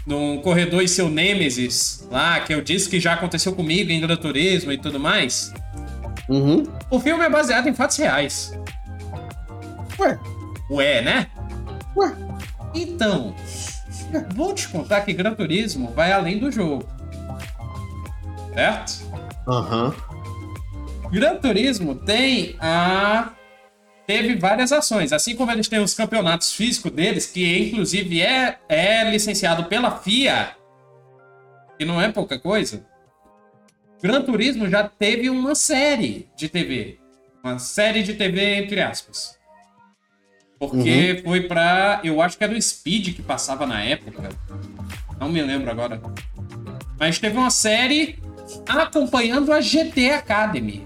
de um corredor e seu Nêmesis lá, que eu disse que já aconteceu comigo em Gran Turismo e tudo mais. Uhum. O filme é baseado em fatos reais. Ué, Ué, né? ué. Então, vou te contar que Gran Turismo vai além do jogo. Certo? Aham. Gran Turismo tem a. Teve várias ações, assim como eles têm os campeonatos físicos deles, que inclusive é, é licenciado pela FIA, que não é pouca coisa. Gran Turismo já teve uma série de TV. Uma série de TV, entre aspas. Porque uhum. foi pra. Eu acho que era o Speed que passava na época. Não me lembro agora. Mas teve uma série acompanhando a GT Academy.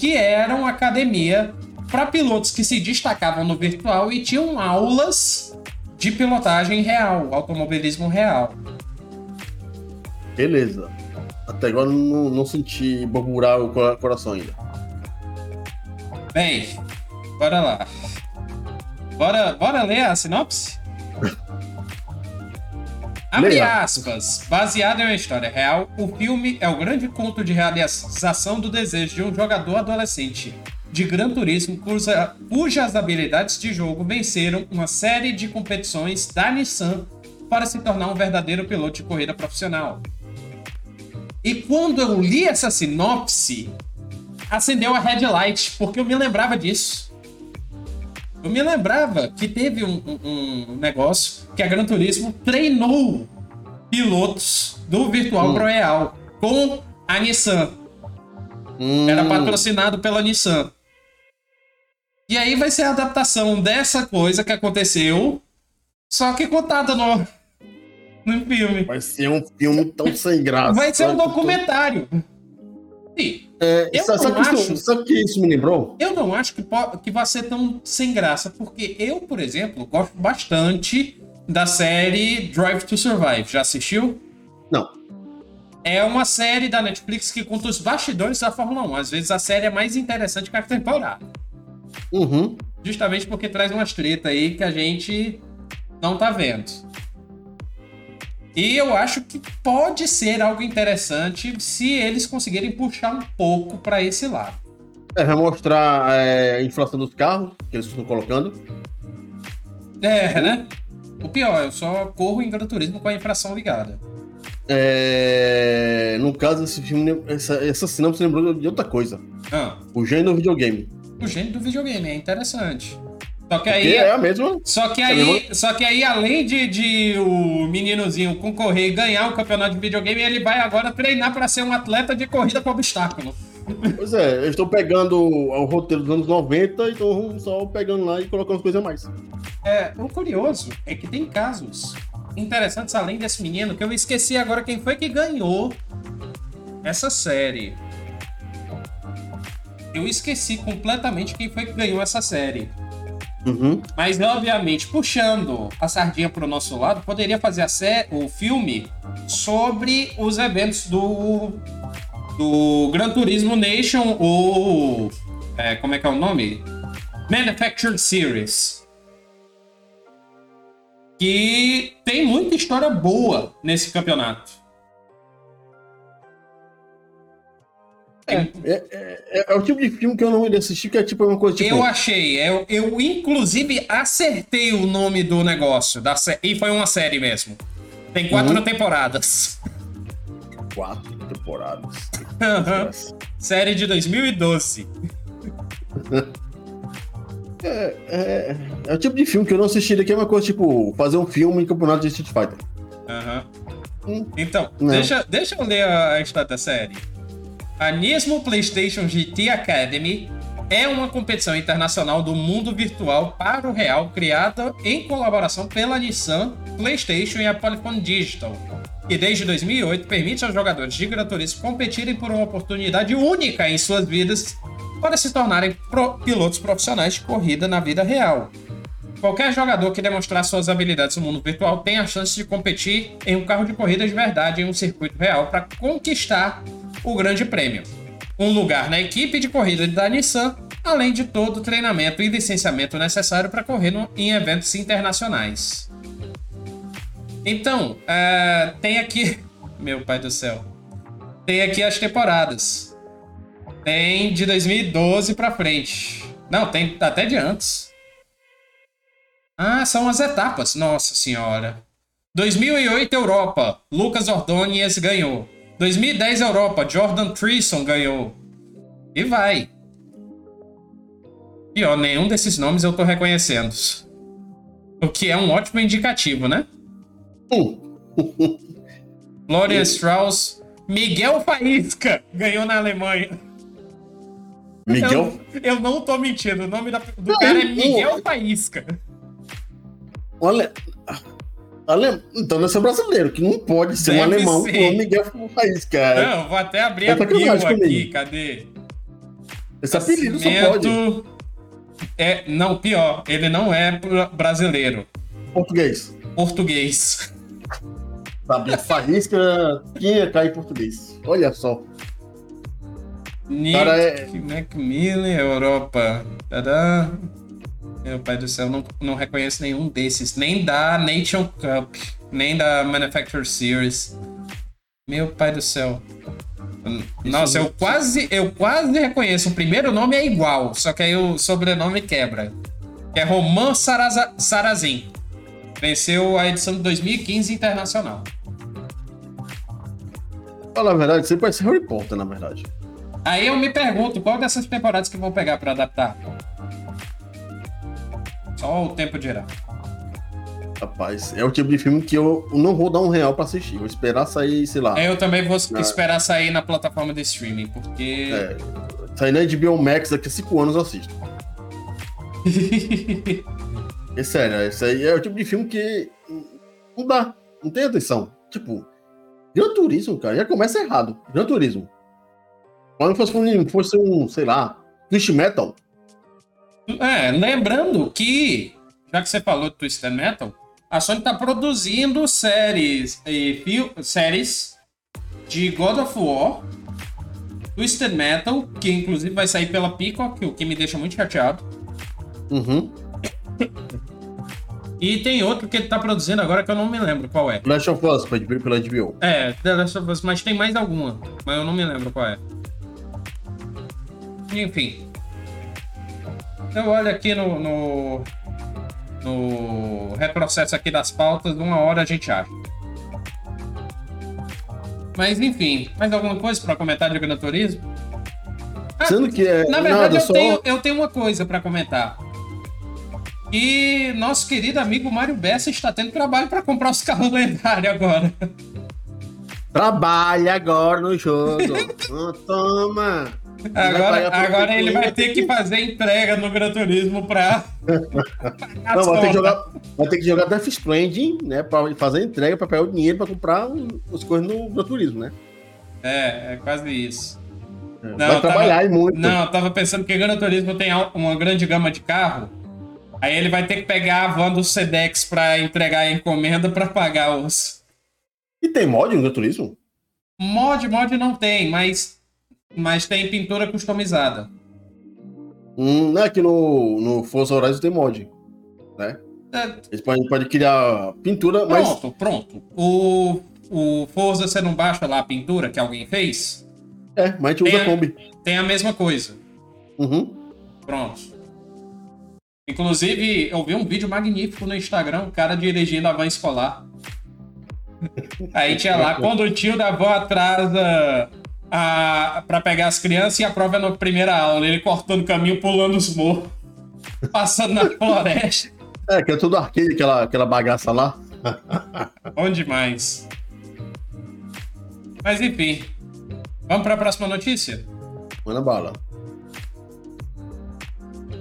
Que era uma academia para pilotos que se destacavam no virtual e tinham aulas de pilotagem real, automobilismo real. Beleza. Até agora não, não senti burburar o coração ainda. Bem, bora lá. Bora, bora ler a sinopse? Abre aspas. Baseado em uma história real, o filme é o grande conto de realização do desejo de um jogador adolescente de Gran Turismo cuja, cujas habilidades de jogo venceram uma série de competições da Nissan para se tornar um verdadeiro piloto de corrida profissional. E quando eu li essa sinopse, acendeu a headlight, porque eu me lembrava disso. Eu me lembrava que teve um, um, um negócio que a Gran Turismo treinou pilotos do Virtual hum. Pro Real com a Nissan. Hum. Era patrocinado pela Nissan. E aí vai ser a adaptação dessa coisa que aconteceu, só que contada no, no filme. Vai ser um filme tão sem graça. Vai ser um documentário. Sim. É, eu sabe, não acho, sabe que isso me lembrou? Eu não acho que, que vai ser tão sem graça, porque eu, por exemplo, gosto bastante da série Drive to Survive. Já assistiu? Não. É uma série da Netflix que conta os bastidores da Fórmula 1. Às vezes a série é mais interessante que a temporada. Uhum. Justamente porque traz umas treta aí que a gente não tá vendo. E eu acho que pode ser algo interessante se eles conseguirem puxar um pouco para esse lado. É, vai mostrar é, a inflação dos carros que eles estão colocando. É, né? O pior, eu só corro em Gran Turismo com a infração ligada. É... No caso, esse filme, essa, essa sinopse lembrou de outra coisa. Ah. O gênero do videogame. O gênero do videogame, é interessante. Só que aí. É a mesma. Só que aí, é só que aí além de, de o meninozinho concorrer e ganhar o campeonato de videogame, ele vai agora treinar para ser um atleta de corrida com obstáculo. Pois é, eu estou pegando o roteiro dos anos 90 e estou só pegando lá e colocando as coisas a mais. É, o curioso é que tem casos interessantes além desse menino, que eu esqueci agora quem foi que ganhou essa série. Eu esqueci completamente quem foi que ganhou essa série. Uhum. Mas, obviamente, puxando a sardinha para o nosso lado, poderia fazer a o filme sobre os eventos do, do Gran Turismo Nation, ou. É, como é que é o nome? Manufactured Series. Que tem muita história boa nesse campeonato. É, é, é, é, o tipo de filme que eu não ia assistir, que é tipo uma coisa tipo. Eu achei, eu, eu inclusive acertei o nome do negócio, da e foi uma série mesmo. Tem quatro uhum. temporadas. Quatro temporadas. Uhum. série de 2012. É, é, é, o tipo de filme que eu não assistiria, que é uma coisa tipo fazer um filme em campeonato de Street Fighter. Uhum. Hum. Então, deixa, deixa eu ler a história da série. A Nismo PlayStation GT Academy é uma competição internacional do mundo virtual para o real criada em colaboração pela Nissan, PlayStation e a Polyphone Digital, que desde 2008 permite aos jogadores de Gran Turismo competirem por uma oportunidade única em suas vidas para se tornarem pro pilotos profissionais de corrida na vida real. Qualquer jogador que demonstrar suas habilidades no mundo virtual tem a chance de competir em um carro de corrida de verdade em um circuito real para conquistar o Grande Prêmio. Um lugar na equipe de corrida da Nissan, além de todo o treinamento e licenciamento necessário para correr no, em eventos internacionais. Então, uh, tem aqui. Meu pai do céu. Tem aqui as temporadas. Tem de 2012 para frente. Não, tem até de antes. Ah, são as etapas. Nossa senhora. 2008 Europa. Lucas Ordonez ganhou. 2010 Europa, Jordan Treason ganhou. E vai. E ó, nenhum desses nomes eu tô reconhecendo. O que é um ótimo indicativo, né? Florian Strauss, Miguel Faísca ganhou na Alemanha. Miguel. Eu, eu não tô mentindo. O nome da- do cara é Miguel Faísca. Olha. Ale... Então deve ser brasileiro, que não pode ser um Deve alemão ser. com o Miguel País, cara. Não, vou até abrir É a bio aqui. comigo. Cadê? Esse apelido só pode. É, não, pior. Ele não é bra- brasileiro. Português. Português. Sabe, faísca tinha cair em português. Olha só. Nick Cara, é- Macmillan, Europa. Tadã. Meu pai do céu, não, não reconheço nenhum desses. Nem da Nation Cup, nem da Manufacturer Series. Meu pai do céu. Nossa, eu quase, eu quase reconheço. O primeiro nome é igual, só que aí o sobrenome quebra. Que é Roman Saraza- Sarazin. Venceu a edição de 2015 internacional. Fala a verdade, você parece Harry Potter, na verdade. Aí eu me pergunto, qual dessas temporadas que vão pegar pra adaptar? Só o tempo dirá. Rapaz, é o tipo de filme que eu não vou dar um real pra assistir. Vou esperar sair, sei lá. Eu também vou Não. esperar sair na plataforma de streaming, porque. É, sair na HBO Max daqui a 5 anos eu assisto. É sério, esse aí é o tipo de filme que não dá, não tem atenção. Tipo, Gran Turismo, cara, já começa errado. Gran Turismo. Quando fosse um, fosse um, sei lá, Twist Metal, É, lembrando que, já que você falou de Twisted Metal, a Sony tá produzindo séries e séries de God of War, Twisted Metal, que inclusive vai sair pela Peacock, o que me deixa muito chateado. uhum. E tem outro que ele tá produzindo agora que eu não me lembro qual é. Last of Us, pela HBO, pela HBO. É, The Last of Us, mas tem mais alguma, mas eu não me lembro qual é. Enfim. Eu olho aqui no, no, no retrocesso aqui das pautas, uma hora a gente acha. Mas enfim, mais alguma coisa pra comentar de Gran Turismo? Ah, Sendo que é Na verdade, nada, eu, só... tenho, eu tenho uma coisa pra comentar. E nosso querido amigo Mário Bessa está tendo trabalho pra comprar os carros lendários agora. Trabalha agora no jogo. Ah, toma. Vai Agora, agora ele vai ter que fazer entrega no Gran Turismo pra. Não, vai ter, que jogar, vai ter que jogar Death Stranding, né? Pra fazer entrega, pra pegar o dinheiro pra comprar as coisas no, no turismo, né? É, é quase isso. vai tava- trabalhar e muito. Não, eu tava pensando que o Gran Turismo tem uma grande gama de carro. Aí ele vai ter que pegar a van do Sedex pra entregar a encomenda pra pagar os. E tem mod no Gran Turismo? Mod, mod não tem, mas. Mas tem pintura customizada. Hum, não é que no, no Forza Horizon tem mod, né? É, Eles podem, podem criar pintura, mas... Pronto, pronto. O, o Forza você não baixa lá a pintura que alguém fez? É, mas a gente usa Tem a- Kombi. Tem a mesma coisa. Uhum. Pronto. Inclusive, eu vi um vídeo magnífico no Instagram, o cara dirigindo a van escolar. Aí tinha lá, quando o tio da van atrasa a, pra pegar as crianças e a prova é na primeira aula, ele cortando o caminho, pulando os morros, passando na floresta. É, que é tudo arcade, aquela, aquela bagaça lá. Bom demais. Mas enfim, vamos pra próxima notícia? Manda bala.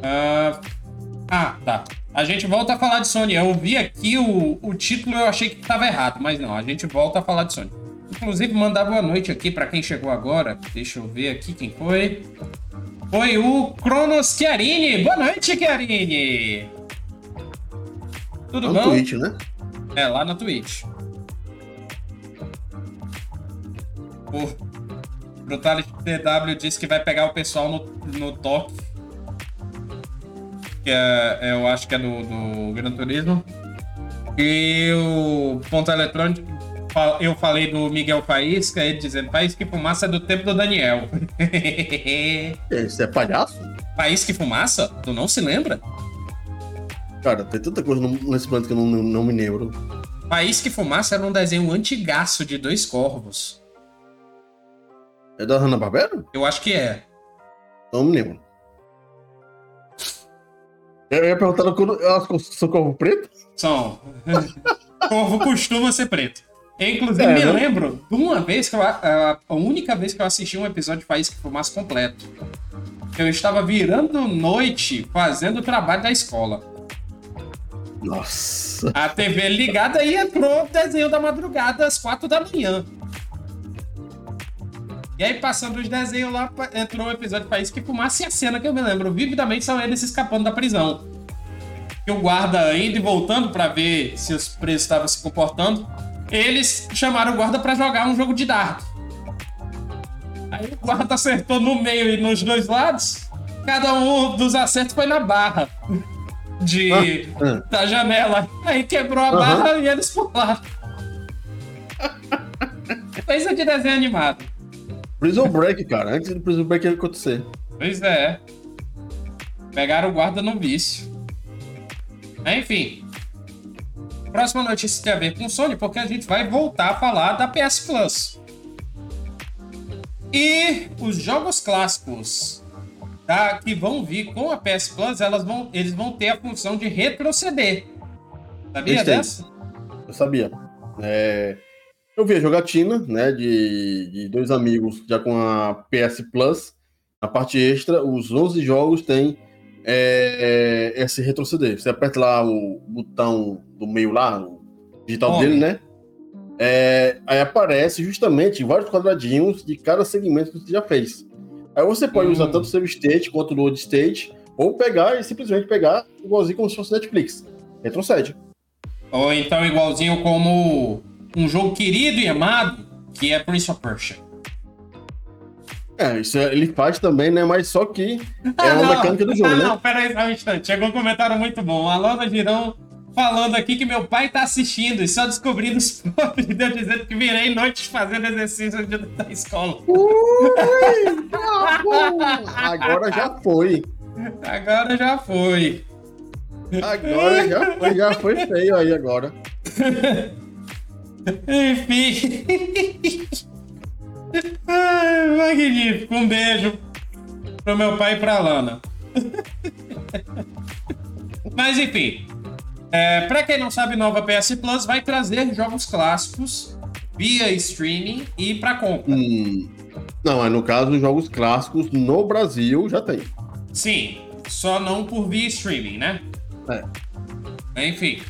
Ah, ah, tá. A gente volta a falar de Sony. Eu vi aqui o, o título eu achei que estava errado, mas não, a gente volta a falar de Sony. Inclusive, mandar boa noite aqui para quem chegou agora. Deixa eu ver aqui quem foi. Foi o Cronos Chiarini. Boa noite, Chiarini. Tudo No bom? Twitch, né? É, lá na Twitch. O Brutality TW disse que vai pegar o pessoal no, no toque. Que é, eu acho que é do, do Gran Turismo. E o ponto eletrônico, eu falei do Miguel Faísca, ele dizendo, Faísca e Fumaça é do tempo do Daniel. Isso é palhaço? Faísca e Fumaça? Tu não se lembra? Cara, tem tanta coisa nesse planeta que eu não, não, me lembro. Faísca e Fumaça era um desenho antigaço de dois corvos. É da Hanna-Barbera? Eu acho que é. Não me lembro. Eu ia perguntar quando elas são corvo preto? São. Corvo costuma ser preto. Eu, inclusive, É, me né? lembro de uma vez que eu. A, a única vez que eu assisti um episódio de Faísca e Fumaça completo. eu estava virando noite fazendo o trabalho da escola. Nossa. A TV ligada e entrou o desenho da madrugada às quatro da manhã. E aí, passando os desenhos lá, entrou um episódio de País que Fumaça e a cena que eu me lembro vividamente são eles escapando da prisão. Que o guarda indo e voltando pra ver se os presos estavam se comportando, eles chamaram o guarda pra jogar um jogo de dardo. Aí o guarda acertou no meio e nos dois lados. Cada um dos acertos foi na barra de, Ah, da janela. Aí quebrou a barra e eles pularam. Coisa de desenho animado. Prison Break, cara. Antes do Prison Break acontecer. Pois é. Pegaram o guarda no vício. Enfim. Próxima notícia tem a ver com Sony, porque a gente vai voltar a falar da PS Plus. E os jogos clássicos tá, que vão vir com a PS Plus, elas vão, eles vão ter a função de retroceder. Sabia têm. dessa? Eu sabia. É, eu vi a jogatina, né, de, de dois amigos já com a PS Plus. Na parte extra, os 11 jogos têm é, é, esse retroceder. Você aperta lá o botão do meio lá, o digital dele, né? É, aí aparece justamente vários quadradinhos de cada segmento que você já fez. Aí você pode Hum. usar tanto o save state quanto o load state, ou pegar e simplesmente pegar igualzinho como se fosse Netflix. Retrocede. Ou então igualzinho como um jogo querido e amado, que é Prince of Persia. É, isso é- ele faz também, né? Mas só que é Ah, uma não. mecânica do jogo, ah, né? Não, pera aí só um instante. Chegou um comentário muito bom. Alana Girão falando aqui que meu pai tá assistindo e só descobrindo os podres de eu dizendo que virei noites fazendo exercício de- da escola. Agora já foi. Agora já foi. Agora já foi, já foi feio aí agora. Enfim. Ai, magnífico. Um beijo pro meu pai e pra Lana. Mas enfim. É, pra quem não sabe, nova PS Plus vai trazer jogos clássicos via streaming e pra compra. Hum, não, mas no caso, os jogos clássicos no Brasil já tem. Sim, só não por via streaming, né? É. Enfim.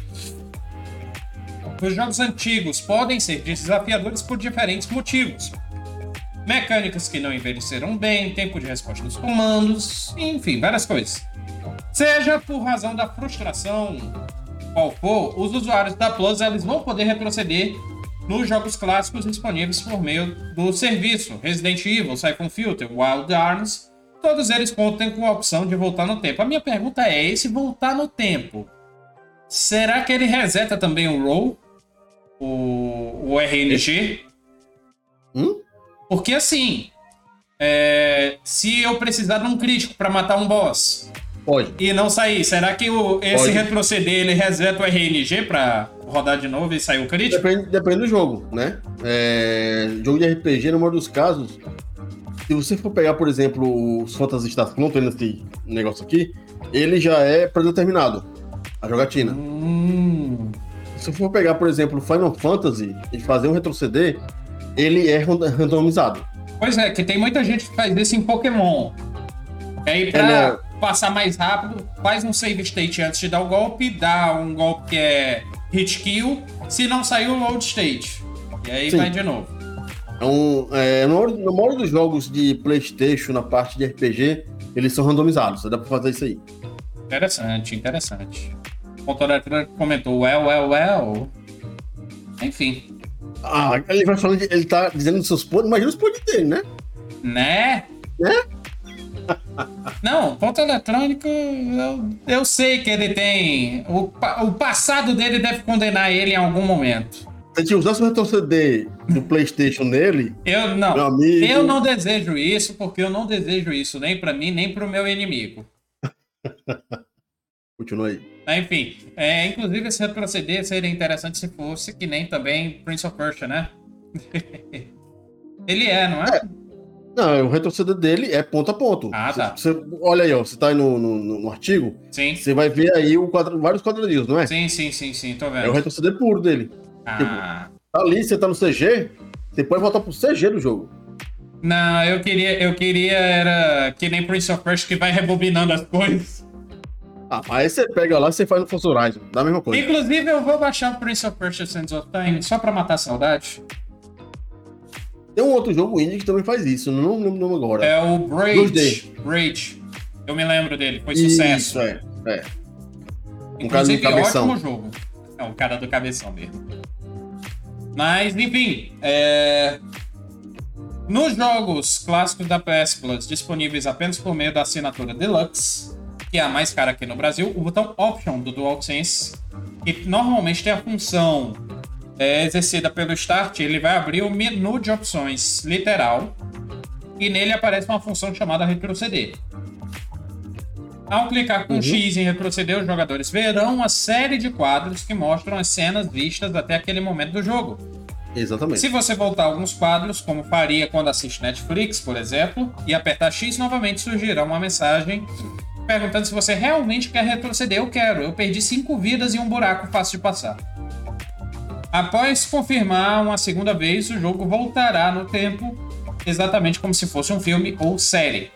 Os jogos antigos podem ser desafiadores por diferentes motivos. Mecânicas que não envelheceram bem, tempo de resposta dos comandos, enfim, várias coisas. Seja por razão da frustração, qual for, os usuários da Plus eles vão poder retroceder nos jogos clássicos disponíveis por meio do serviço Resident Evil, Siphon Filter, Wild Arms, todos eles contem com a opção de voltar no tempo. A minha pergunta é: esse voltar no tempo, será que ele reseta também o roll? O, o RNG? Hum? Porque assim, é, se eu precisar de um crítico para matar um boss Pode. e não sair, será que o, esse Pode. retroceder ele reseta o RNG para rodar de novo e sair o crítico? Depende, depende do jogo, né? É, jogo de RPG, no maioria dos casos, se você for pegar, por exemplo, os Phantasy Star tem nesse negócio aqui, ele já é predeterminado. A jogatina. Hum, Se for pegar, por exemplo, Final Fantasy e fazer um retroceder, ele é rand- randomizado. Pois é, que tem muita gente que faz isso em Pokémon. E aí, pra É, né? passar mais rápido, faz um save state antes de dar o golpe, dá um golpe que é hit kill, se não sair o load state. E aí Sim. vai de novo. É, no, maioria- no maioria dos jogos de PlayStation, na parte de RPG, eles são randomizados. Dá pra fazer isso aí. Interessante, interessante. O Ponto comentou, well, well, well. Enfim, Ah, ele vai falando, de- ele tá dizendo dos seus podres, imagina os podres dele, né? né? Né? Não, ponto eletrônico, eu, eu sei que ele tem. O, o passado dele deve condenar ele em algum momento. Se usasse o retroceder do PlayStation nele, Eu não. amigo. Eu não desejo isso, porque eu não desejo isso nem pra mim, nem pro meu inimigo. Continua aí. Enfim, é, inclusive esse retroceder seria interessante se fosse que nem também Prince of Persia, né? Ele é, não é? Não, o retroceder dele é ponto a ponto. Ah, tá. Você, você- olha aí, ó, você tá aí no, no, no- artigo, Sim. você vai ver aí o quadra- vários quadradinhos, não é? Sim, sim, sim, sim, tô É o vendo. retroceder puro dele. Ah, Tá ali, você tá no CG, você pode voltar pro CG do jogo. Não, eu queria, eu queria era que nem Prince of Persia que vai rebobinando as coisas. Ah, aí você pega lá e você faz no Forza Horizon, dá a mesma coisa. Inclusive, eu vou baixar o Prince of Persia Sands of Time só pra matar a saudade. Tem um outro jogo indie que também faz isso, não lembro o nome agora. É o Braid. 2D. Braid. Eu me lembro dele, foi sucesso. Isso, é, é. Um cara do Inclusive, cabeção. ótimo jogo. É o cara do cabeção mesmo. Mas, enfim, é... nos jogos clássicos da PS Plus disponíveis apenas por meio da assinatura Deluxe, que é a mais cara aqui no Brasil, o botão Option do DualSense, que normalmente tem a função é, exercida pelo Start, ele vai abrir o menu de opções literal e nele aparece uma função chamada retroceder. Ao clicar com Uhum. X em retroceder, os jogadores verão uma série de quadros que mostram as cenas vistas até aquele momento do jogo. Exatamente. Se você voltar alguns quadros, como faria quando assiste Netflix, por exemplo, e apertar X, novamente surgirá uma mensagem perguntando se você realmente quer retroceder. Eu quero, eu perdi 5 vidas e um buraco fácil de passar. Após confirmar uma segunda vez, o jogo voltará no tempo, exatamente como se fosse um filme ou série.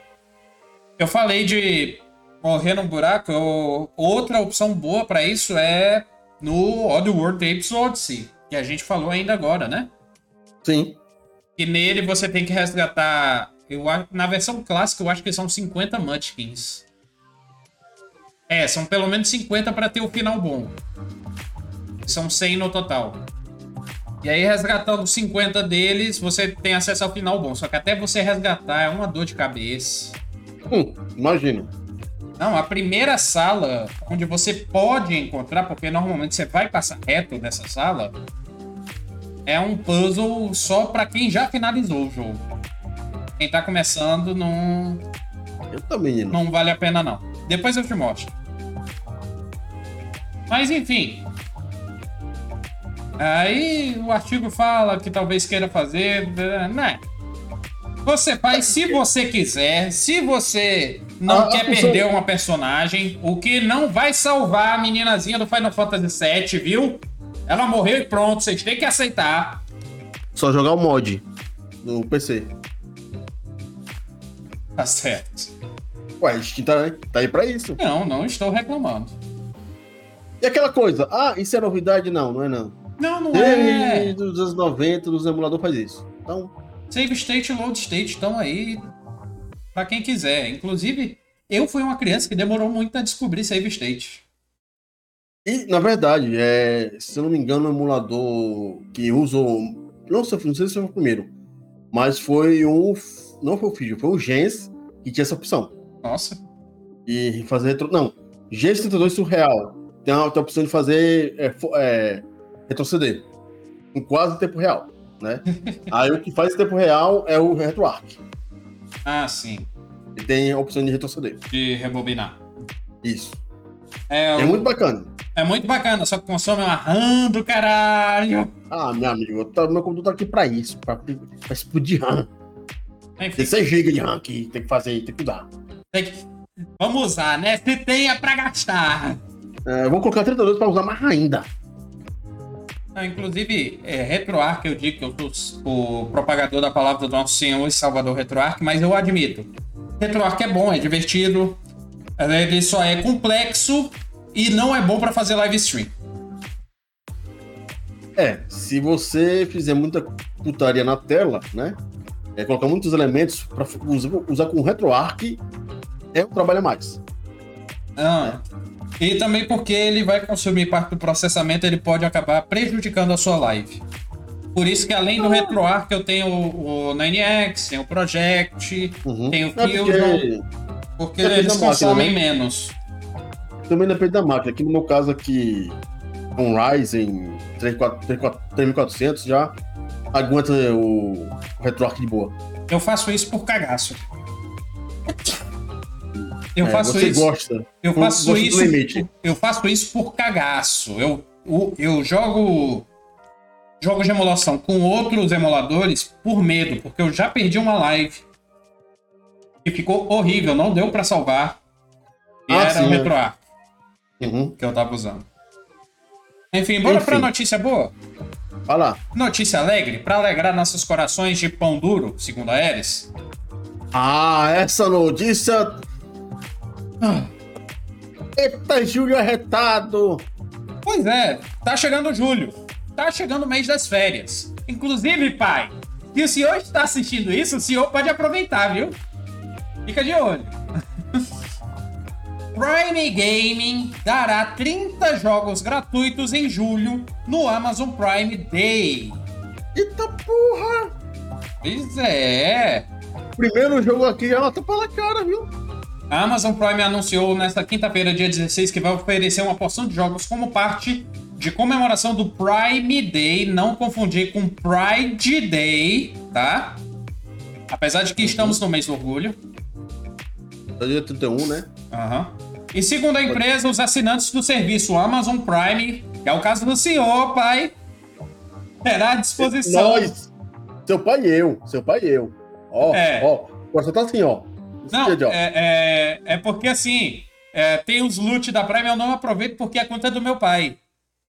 Eu falei de morrer num buraco, eu- outra opção boa pra isso é no Oddworld Tapes Odyssey, que a gente falou ainda agora, né? Sim. E nele você tem que resgatar. Eu, na versão clássica, eu acho que são 50 Munchkins. É, são pelo menos 50 pra ter o final bom. São 100 no total. E aí, resgatando 50 deles, você tem acesso ao final bom. Só que até você resgatar é uma dor de cabeça. Hum, imagino. Não, a primeira sala onde você pode encontrar, porque normalmente você vai passar reto dessa sala, é um puzzle só pra quem já finalizou o jogo. Quem tá começando não, Eu também, não. não vale a pena não. Depois eu te mostro. Mas enfim. Aí o artigo fala que talvez queira fazer, né? Você faz se você quiser, se você não Ah, quer função- perder uma personagem, o que não vai salvar a meninazinha do Final Fantasy VII, viu? Ela morreu e pronto, vocês têm que aceitar. Só jogar o mod no PC. Tá certo. Ué, a gente tá, tá aí pra isso. Não, não estou reclamando. E aquela coisa, ah, isso é novidade? Não, não é não. Não, não é. Desde os anos 90, os emuladores faz isso. Então, Save State e Load State estão aí pra quem quiser. Inclusive, eu fui uma criança que demorou muito a descobrir Save State. e na verdade, é, se eu não me engano, o emulador que usou. Não sei, não sei se foi o primeiro, mas foi um. Não foi o Fiji, foi o Gens que tinha essa opção. Nossa. E fazer retro. Não, Gens 32 surreal. Tem a, tem a opção de fazer é, é, retroceder em quase tempo real. Né? Aí o que faz em tempo real é o RetroArch. Ah, sim. Ele tem a opção de retroceder. De rebobinar. Isso. É, É o- muito bacana. é muito bacana, só que consome uma RAM do caralho. Ah, meu amigo, tá, meu computador tá aqui pra isso, pra, pra explodir RAM. Enfim, Tem 6 GB de RAM aqui, tem que fazer, tem que dar. tem que- vamos usar, né? Se tem é pra gastar. É, vou colocar 32 pra usar mais ainda. Ah, inclusive, é, RetroArch, eu digo que eu sou o propagador da palavra do nosso Senhor e Salvador RetroArch, mas eu admito. RetroArch é bom, é divertido, ele só é complexo e não é bom pra fazer live stream. É, se você fizer muita putaria na tela, né? É, colocar muitos elementos pra usar, usar com RetroArch, é um trabalho a mais. Ah, e também porque ele vai consumir parte do processamento, ele pode acabar prejudicando a sua live. Por isso que além do RetroArch eu tenho o, o 9X, tenho o Project, Uhum. Tem o É porque Fusion. porque Depende eles máquina, consomem né? menos. também depende da máquina. Aqui no meu caso aqui, um Ryzen 3400 já aguenta o, o RetroArch de boa. Eu faço isso por cagaço. Eu É, faço isso. gosta. Eu faço isso. limite. Eu faço isso por cagaço. Eu, o- eu jogo jogos de emulação com outros emuladores por medo, porque eu já perdi uma live e ficou horrível, não deu pra salvar. E Ah, era sim, o é. RetroArch Uhum. que eu tava usando. Enfim, bora pra Enfim. notícia boa? Vai lá. Notícia alegre para alegrar nossos corações de pão duro, segundo a Eris. Ah, essa notícia. Ah. Eita, Júlio arretado! Pois é, tá chegando julho. Tá chegando o mês das férias. Inclusive, pai, se o senhor está assistindo isso, o senhor pode aproveitar, viu? Fica de olho. Prime Gaming dará 30 jogos gratuitos em julho no Amazon Prime Day. Eita porra! Pois é. Primeiro jogo aqui já tá pela cara, viu? A Amazon Prime anunciou nesta quinta-feira, dia 16, que vai oferecer uma porção de jogos como parte de comemoração do Prime Day, não confundir com Pride Day, tá? Apesar de que estamos no mês do orgulho. É dia 31, né? Aham. E segundo a empresa, os assinantes do serviço Amazon Prime, que é o caso do senhor, pai, terá à disposição. Nós! Seu pai e eu. Seu pai e eu. Ó, É. ó. Agora só tá assim, ó. Não, ó. é, é, é porque assim, é, tem os loot da Prime, eu não aproveito porque a conta é do meu pai.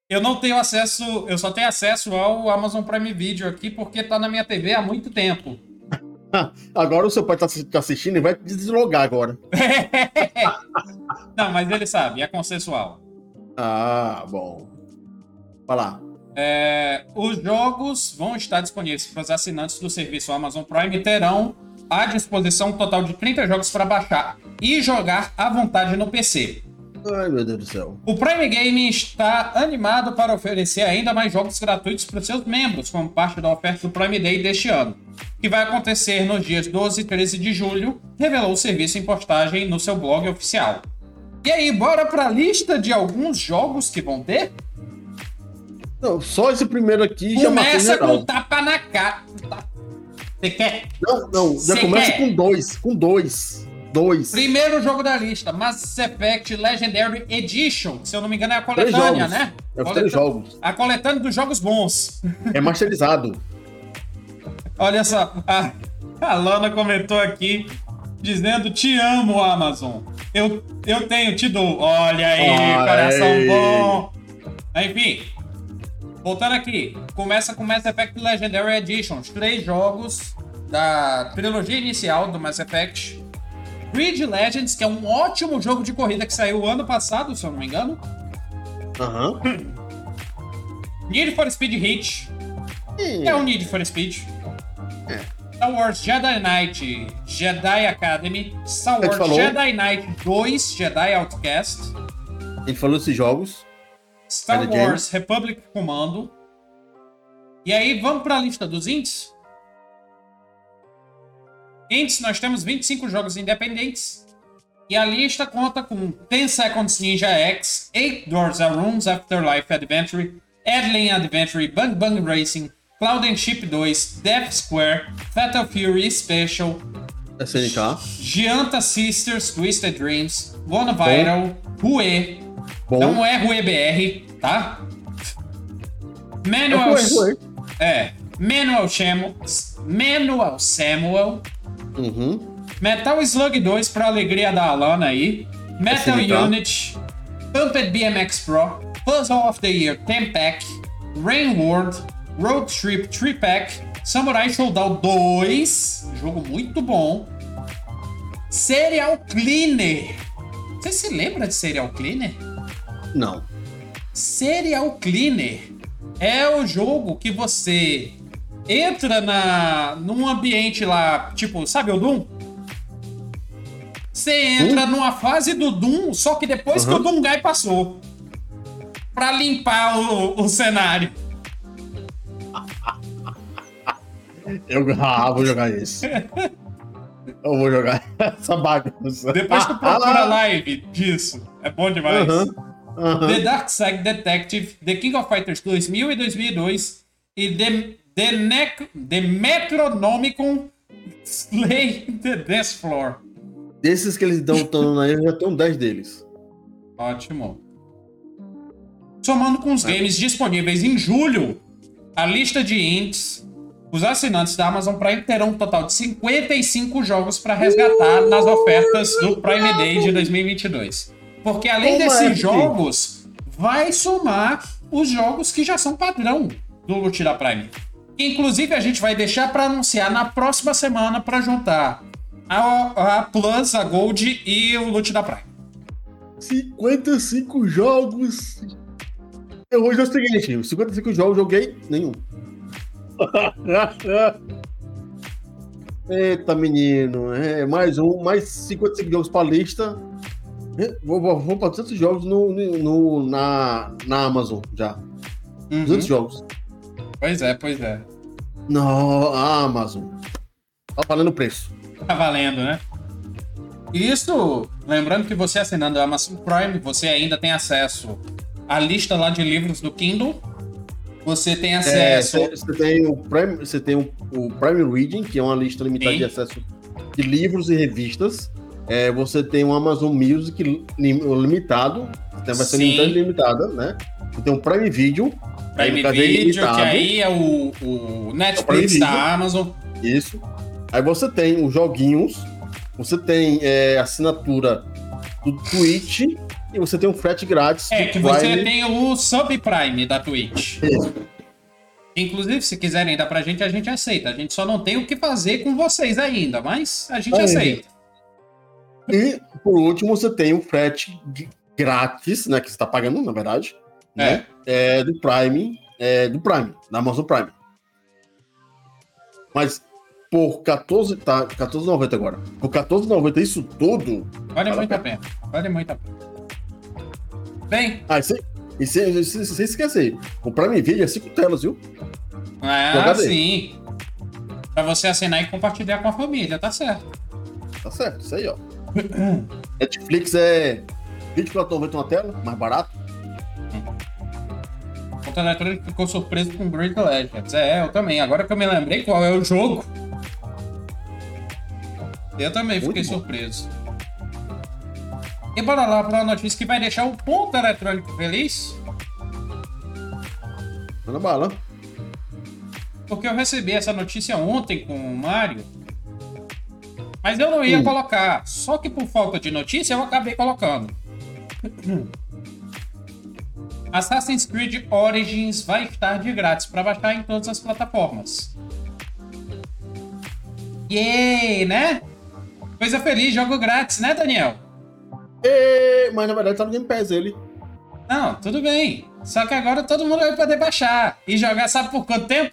Eu não tenho acesso, eu só tenho acesso ao Amazon Prime Video aqui porque tá na minha TV há muito tempo. Agora o seu pai tá tá assistindo e vai deslogar agora. não, mas ele sabe, é consensual. Ah, bom. Vai lá. É, os jogos vão estar disponíveis para os assinantes do serviço Amazon Prime terão à disposição um total de 30 jogos para baixar e jogar à vontade no PC. Ai, meu Deus do céu. O Prime Gaming está animado para oferecer ainda mais jogos gratuitos para os seus membros, como parte da oferta do Prime Day deste ano, que vai acontecer nos dias 12 e 13 de julho, revelou o serviço em postagem no seu blog oficial. E aí, bora para a lista de alguns jogos que vão ter? Não, só esse primeiro aqui já matou Começa com tapa na cara. Você quer? Não, não, já Cê começa quer? com dois. Com dois. Dois. Primeiro jogo da lista, Mass Effect Legendary Edition. Se eu não me engano, é a coletânea, né? É os três jogos. A coletânea dos jogos bons. É masterizado. Olha só, a, a Lana comentou aqui dizendo: Te amo, Amazon. Eu, eu tenho, te dou. Olha aí, Ai. coração bom. Enfim, voltando aqui, começa com Mass Effect Legendary Edition, os três jogos da trilogia inicial do Mass Effect. Creed Legends, que é um ótimo jogo de corrida que saiu ano passado, se eu não me engano. Aham. Need for Speed Hit, Ih, É o Need for Speed. Star Wars Jedi Knight Jedi Academy. Star Wars? Jedi Knight 2 Jedi Outcast. Ele falou esses jogos. Star Wars Republic Commando. E aí, vamos para a lista dos indies? Indies, nós temos 25 jogos independentes. E a lista conta com 10 Seconds Ninja X, 8 Doors a Rooms Afterlife Adventure, Adlin Adventure, Bang Bang Racing, Cloud and Ship 2, Death Square, Fatal Fury Special, SNK. Gianta Sisters, Twisted Dreams, One Viral, Rue, Bom. não é Rue BR, tá? Manuel, é, Manuel Samuel, Manuel Samuel, Uhum. Metal Slug 2 pra alegria da Alana aí, Metal. Unit, Pumped BMX Pro, Puzzle of the Year 10 Pack, Rain World, Road Trip 3 Pack, Samurai Showdown 2, jogo muito bom, Serial Cleaner. Você se lembra de Serial Cleaner? Não. Serial Cleaner é o jogo que você entra na num ambiente lá, tipo, sabe o Doom? Você entra numa fase do Doom, só que depois que Uhum. o Doomguy passou. Pra limpar o, o cenário. Eu ah, vou jogar isso. Eu vou jogar essa bagunça. Depois tu procura a live disso. É bom demais. Aham. The Dark Side Detective, The King of Fighters 2000 e 2002 e The, The, Nec The Metronomicon Slay the Dance Floor. Desses que eles dão dando aí, eu já tenho 10 deles. Ótimo. Somando com os games disponíveis em julho, a lista de indies, os assinantes da Amazon Prime terão um total de 55 jogos para resgatar nas ofertas do Prime Day de 2022. Porque além é desses jogos, vai somar os jogos que já são padrão. do Loot da Prime. Que, inclusive a gente vai deixar para anunciar na próxima semana para juntar a, a Plus, a Gold e o Loot da Prime. 55 jogos. Eu vou dizer o seguinte: 55 jogos joguei nenhum. Eita, menino. É, mais um, mais 55 jogos pra lista. Vou, vou, vou pra 200 jogos no, no, na, na Amazon já. Uhum. 200 jogos. Pois é, pois é. Não, Amazon. Tá valendo o preço. Tá valendo, né? Isso, lembrando que você assinando a Amazon Prime, você ainda tem acesso à lista lá de livros do Kindle. Você tem é, acesso. É, você tem o Prime, você tem o, o Prime Reading, que é uma lista limitada Sim. de acesso de livros e revistas. É, você tem o Amazon Music limitado, vai ser limitado limitada, né? Você tem o Prime Video. Prime Video, que aí é o, o Netflix é o da Amazon. Isso. Aí você tem os joguinhos, você tem é, assinatura do Twitch e você tem um frete grátis. É, que Prime. você tem o Subprime da Twitch. Isso. Inclusive, se quiserem dar pra gente, a gente aceita. A gente só não tem o que fazer com vocês ainda, mas a gente aceita. E, por último, você tem o frete grátis, né? Que você tá pagando, na verdade. É. Né, é do Prime, é, do Prime, da Amazon Prime. Mas por 14, tá, 14,90 agora. Por 14,90 isso tudo. Vale muito a pena. Vale muito a pena. Bem. Ah, isso, isso, isso, isso, esquecer. O Prime Video é 5 telas, viu? Ah, sim. Pra você assinar e compartilhar com a família, tá certo. Tá certo, isso aí, ó. Netflix é 24,90 uma tela, mais barato. O Eletrônico ficou surpreso com Great Legends. É, eu também. Agora que eu me lembrei qual é o jogo. Eu também Muito fiquei bom. surpreso. E bora lá para uma notícia que vai deixar o ponto eletrônico feliz. Manda bala. Porque eu recebi essa notícia ontem com o Mário. Mas eu não ia hum. colocar. Só que por falta de notícia eu acabei colocando. Assassin's Creed Origins vai estar de grátis para baixar em todas as plataformas. Yay, né? Coisa feliz, jogo grátis, né, Daniel? E... Mas na verdade tá no Game Pass ele. Não, tudo bem. Só que agora todo mundo vai poder baixar. E jogar, sabe por quanto tempo?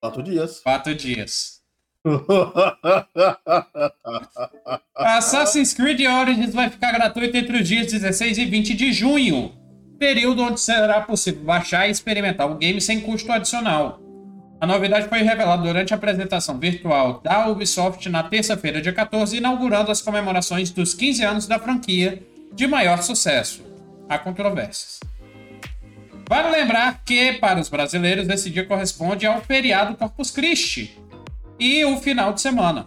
Quatro dias. Quatro dias. Assassin's Creed Origins vai ficar gratuito entre os dias 16 e 20 de junho, período onde será possível baixar e experimentar o game sem custo adicional. A novidade foi revelada durante a apresentação virtual da Ubisoft na terça-feira, dia 14, inaugurando as comemorações dos 15 anos da franquia de maior sucesso. Há controvérsias. Vale lembrar que, para os brasileiros, esse dia corresponde ao feriado Corpus Christi e o final de semana.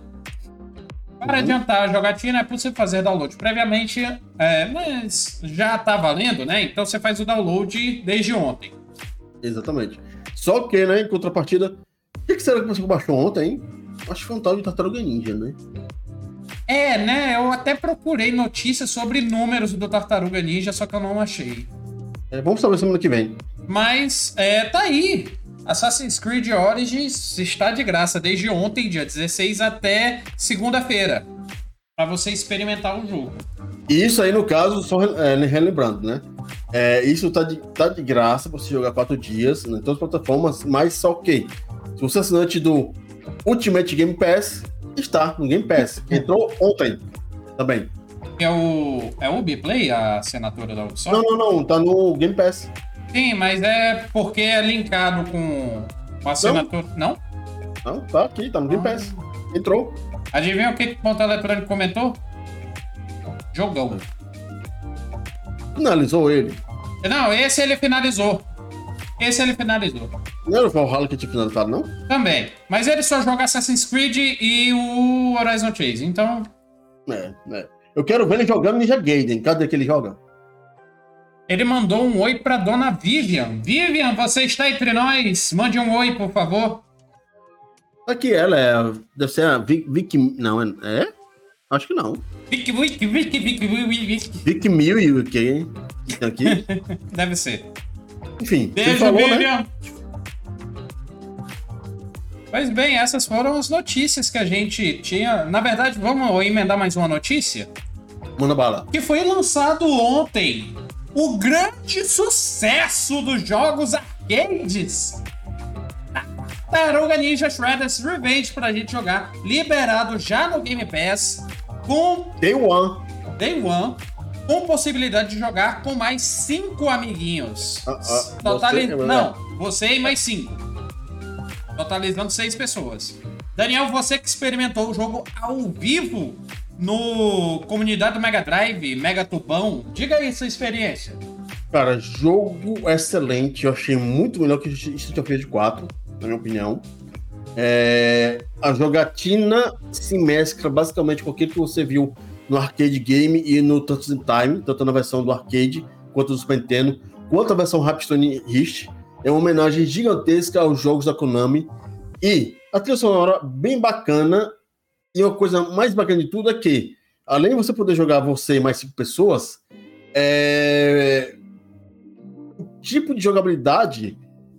Para uhum. adiantar a jogatina, é possível fazer download previamente, é, mas já está valendo, né? Então você faz o download desde ontem. Exatamente. Só que, né, em contrapartida, o que, que será que você baixou ontem, hein? Acho que foi um tal de Tartaruga Ninja, né? É, né? Eu até procurei notícias sobre números do Tartaruga Ninja, só que eu não achei. É, vamos saber semana que vem. Mas, é, tá aí. Assassin's Creed Origins está de graça desde ontem, dia 16, até segunda-feira. para você experimentar o jogo. Isso aí, no caso, só é, relembrando, né? É, isso tá de, tá de graça para você jogar quatro dias né, em todas as plataformas, mas só que se você é assinante do Ultimate Game Pass, está no Game Pass. Entrou ontem também. É o, é o Ubiplay a assinatura da Ubisoft? Não, não, não, tá no Game Pass. Sim, mas é porque é linkado com, a assinatura. Não? não? tá aqui, tá no Game Pass. Entrou. Adivinha o que o ponto eletrônico comentou? Jogão. Finalizou ele. Não, esse ele finalizou. Esse ele finalizou. Não era o Valhalla que tinha finalizado, não? Também. Mas ele só joga Assassin's Creed e o Horizon Chase, então. É, é. Eu quero ver ele jogando Ninja Gaiden. Cadê que ele joga? Ele mandou um oi pra dona Vivian. Vivian, você está entre nós? Mande um oi, por favor. Aqui ela é. Deve ser a Vic. Vic não, é? é? Acho que não. Vic, Vic, Vic, Vic, Vic, Vic. Vic Mil e o que? Aqui? Deve ser. Enfim, Beijo, falou, né? Vivian. Né? Pois bem, essas foram as notícias que a gente tinha. Na verdade, vamos emendar mais uma notícia? Manda bala. Que foi lançado ontem o grande sucesso dos jogos arcades. Taruga Ninja Shredder's Revenge pra gente jogar, liberado já no Game Pass, com Day One. Day One, com possibilidade de jogar com mais cinco amiguinhos. Ah, Totali... você- Não, você e mais cinco. Totalizando seis pessoas. Daniel, você que experimentou o jogo ao vivo no comunidade do Mega Drive, Mega Tubão, diga aí sua experiência. Cara, jogo excelente. Eu achei muito melhor que Street of Rage 4, na minha opinião. É, a jogatina se mescla basicamente com aquilo que você viu no arcade game e no Touch Time, tanto na versão do arcade quanto do Super Nintendo, quanto a versão Rapstone Rift. É uma homenagem gigantesca aos jogos da Konami. E a trilha sonora bem bacana. E uma coisa mais bacana de tudo é que, além de você poder jogar você e mais cinco pessoas, é... o tipo de jogabilidade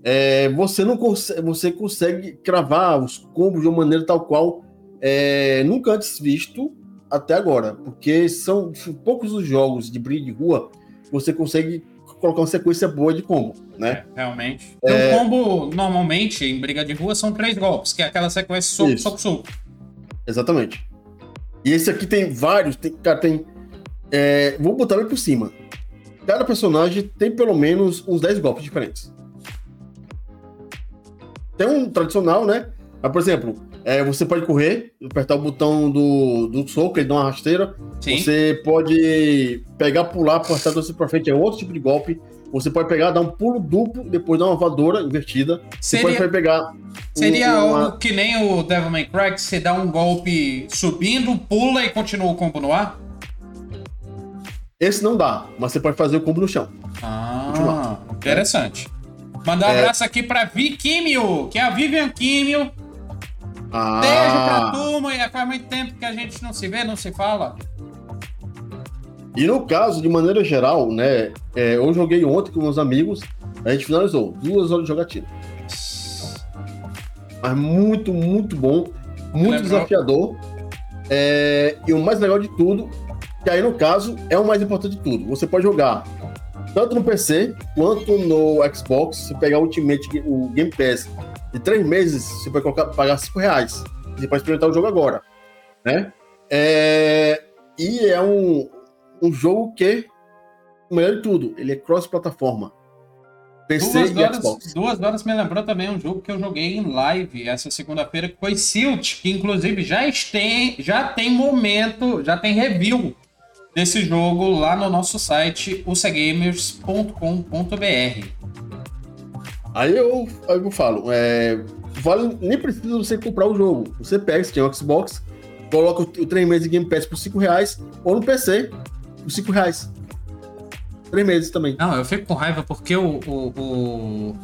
é, você não consegue, você consegue cravar os combos de uma maneira tal qual é, nunca antes visto até agora, porque são poucos os jogos de briga de rua que você consegue colocar uma sequência boa de combo, né? É, realmente. É... O combo, normalmente, em briga de rua, são três golpes, que é aquela sequência soco, Isso. soco, soco. Exatamente. E esse aqui tem vários, tem, cara, tem. é, vou botar bem por cima. Cada personagem tem pelo menos uns 10 golpes diferentes. Tem um tradicional, né? Mas, por exemplo, é, você pode correr, apertar o botão do, do soco, ele dá uma rasteira. Sim. Você pode pegar, pular, apertar você pra frente, é outro tipo de golpe. Você pode pegar, dar um pulo duplo, depois dar uma voadora invertida. Você Seria- pode pegar. Seria um- uma- algo que nem o Devil May Cry, que você dá um golpe subindo, pula e continua o combo no ar? Esse não dá, mas você pode fazer o combo no chão. Ah, Continua. interessante. Mandar um É. abraço aqui pra Vi Químio, que é a Vivian Químio. Ah, Beijo pra turma, e faz muito tempo que a gente não se vê, não se fala. E no caso, de maneira geral, né? é, eu joguei ontem com meus amigos, a gente finalizou duas horas de jogatina. Mas muito, muito bom, muito Lembrou? desafiador. É, e o mais legal de tudo, que aí no caso é o mais importante de tudo. Você pode jogar tanto no PC quanto no Xbox. Se pegar o Ultimate, o Game Pass de três meses, você pode colocar, pagar 5 reais. Você pode experimentar o jogo agora. Né? É, e é um, um jogo que, o melhor de tudo, ele é cross-plataforma. PC Duas e horas, Xbox. duas horas me lembrou também um jogo que eu joguei em live essa segunda-feira, que foi Silt, que inclusive já tem, já tem momento, já tem review desse jogo lá no nosso site, usagamers.com.br. Aí eu, aí eu falo, é, vale, nem precisa você comprar o jogo. Você pega, se tem um Xbox, coloca o, o 3 meses de Game Pass por 5 reais, ou no PC por 5 reais. 3 meses também. Não, eu fico com raiva porque o, o, o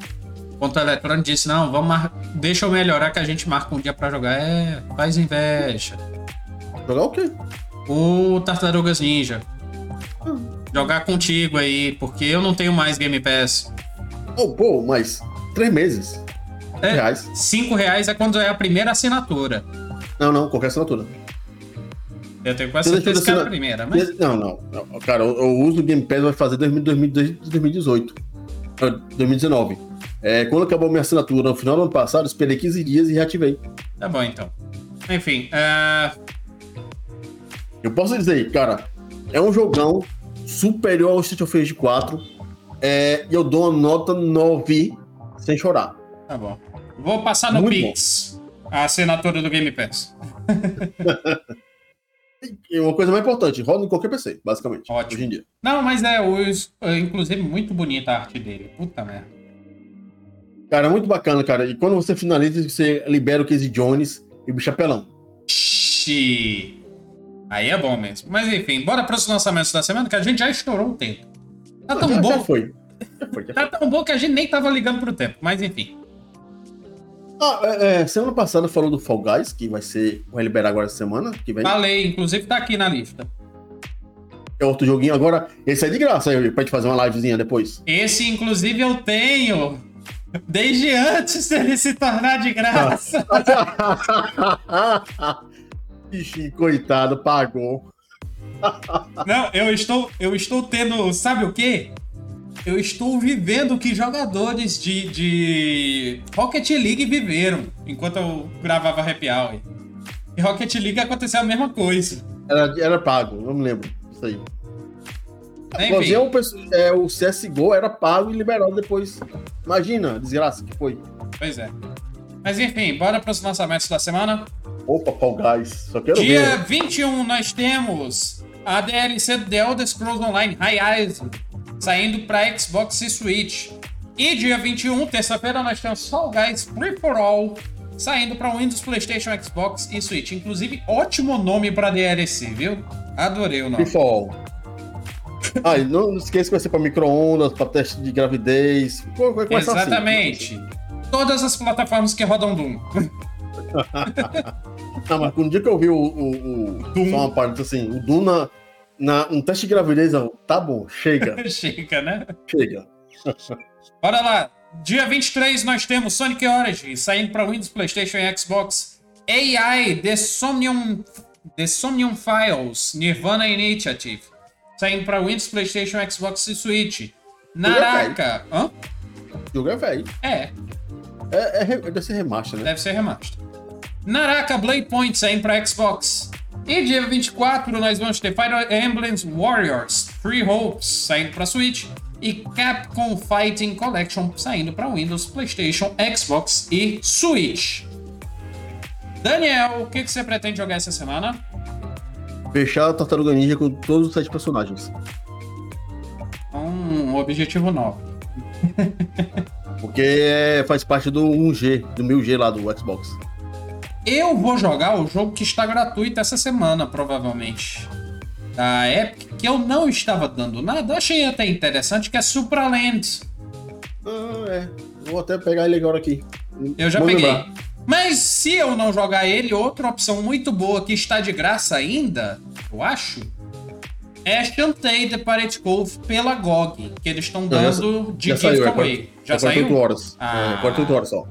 Ponto Eletrônico disse, não, vamos mar... deixa eu melhorar que a gente marca um dia pra jogar. É, faz inveja. Jogar o quê? O Tartarugas Ninja. Jogar contigo aí, porque eu não tenho mais Game Pass. Oh, pô, mas 3 meses. É, Reais. 5 reais é quando é a primeira assinatura. Não, não, qualquer assinatura. Eu tenho quase certeza que é a primeira, mas... Não, não, não. Cara, eu uso o Game Pass vai fazer 2000, 2000, desde 2018. Ah, 2019. É, quando acabou minha assinatura no final do ano passado, eu esperei 15 dias e reativei. Tá bom, então. Enfim, é, Eu posso dizer, cara, é um jogão superior ao Street of Rage 4. É, e eu dou uma nota 9 sem chorar. tá bom. Vou passar no Muito Pix a assinatura do Game Pass. E uma coisa mais importante, roda em qualquer PC, basicamente. Ótimo. Hoje em dia. Não, mas é, os, é, inclusive, muito bonita a arte dele. Puta merda. Cara, muito bacana, cara. E quando você finaliza, você libera o Casey Jones e o bicho é. Xiii. Aí é bom mesmo. Mas enfim, bora para os lançamentos da semana, que a gente já estourou o tempo. Tá tão já, bom. já foi. Já foi, já. Tá tão bom que a gente nem tava ligando pro tempo. Mas enfim. Ah, é, é, semana passada falou do Fall Guys, que vai ser. Vai liberar agora essa semana, que vem. Falei, inclusive tá aqui na lista. É outro joguinho. Agora, esse é de graça aí, pra gente fazer uma livezinha depois. Esse, inclusive, eu tenho. Desde antes dele se tornar de graça. Bichinho, coitado, pagou. Não, eu estou, eu estou tendo, sabe o quê? Eu estou vivendo o que jogadores de, de Rocket League viveram enquanto eu gravava Happy Hour. E Rocket League aconteceu a mesma coisa. Era, era pago, não me lembro. Isso aí. Enfim. O, é, o CSGO era pago e liberado depois. Imagina a desgraça que foi. Pois é. Mas enfim, bora para os lançamentos da semana. Opa, Fall Guys. Só quero Dia ver. 21 nós temos a DLC do The Elder Scrolls Online High Isle saindo para Xbox e Switch. E dia 21, terça-feira, nós temos Fall Guys Free for All saindo para Windows, PlayStation, Xbox e Switch. Inclusive, ótimo nome para DLC, viu? Adorei o nome. Fall. Ah, e não, não esqueça que vai ser pra micro-ondas, pra teste de gravidez. Assim. Exatamente. Todas as plataformas que rodam Doom. Ah, mas um dia que eu vi o. o, o Doom. Só uma parte assim, o Doom na, na, um teste de gravidez, não. Tá bom, chega, Chega, né? chega. Bora lá. Dia 23 nós temos Sonic Origins saindo para Windows, PlayStation e Xbox. AI The Somnium, The Somnium Files Nirvana Initiative saindo para Windows, PlayStation, Xbox e Switch. Naraka. Hã? Jogo é velho. É, É, é, deve ser remaster, né? deve ser remaster. Naraka Blade Point saindo para Xbox. E dia 24 nós vamos ter Fire Emblem Warriors Free Hopes saindo para Switch. E Capcom Fighting Collection saindo para Windows, PlayStation, Xbox e Switch. Daniel, o que, que você pretende jogar essa semana? Fechar a Tartaruga Ninja com todos os sete personagens. Um objetivo novo. Porque é, faz parte do 1G, do 1000G lá do Xbox. Eu vou jogar o jogo que está gratuito essa semana, provavelmente. Da Epic, que eu não estava dando nada. Achei até interessante, que é Supraland. Ah, é. Vou até pegar ele agora aqui. Eu já Vou peguei. lembrar. Mas se eu não jogar ele, outra opção muito boa que está de graça ainda, eu acho, é Shantae The Pirate Cove pela GOG, que eles estão Já- dando de já gift saiu, é. Já é 48 saiu? horas. Ah. É, 48 horas só.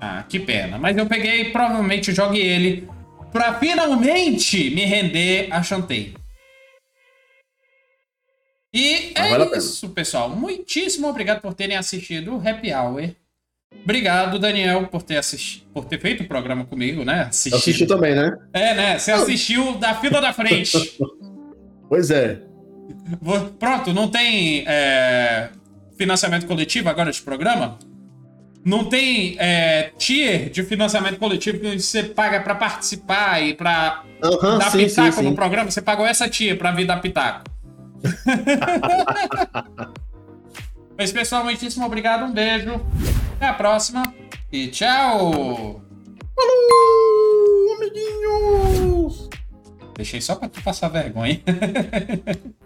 Ah, que pena. Mas eu peguei provavelmente joguei ele pra finalmente me render a Shantae. E Ah, é vale isso, pessoal. Muitíssimo obrigado por terem assistido o Happy Hour. Obrigado, Daniel, por ter, assisti... por ter feito o programa comigo, né? Assistido. Assisti também, né? É, né? Você assistiu da fila da frente. Pois é. Pronto, não tem é, financiamento coletivo agora de programa? Não tem é, tier de financiamento coletivo que você paga pra participar e pra Aham, dar sim, sim, pitaco no sim. programa? Você pagou essa tier pra vir dar pitaco. Mas, pessoal, muitíssimo obrigado, um beijo. Até a próxima e tchau! Falou, amiguinhos! Deixei só pra tu passar vergonha.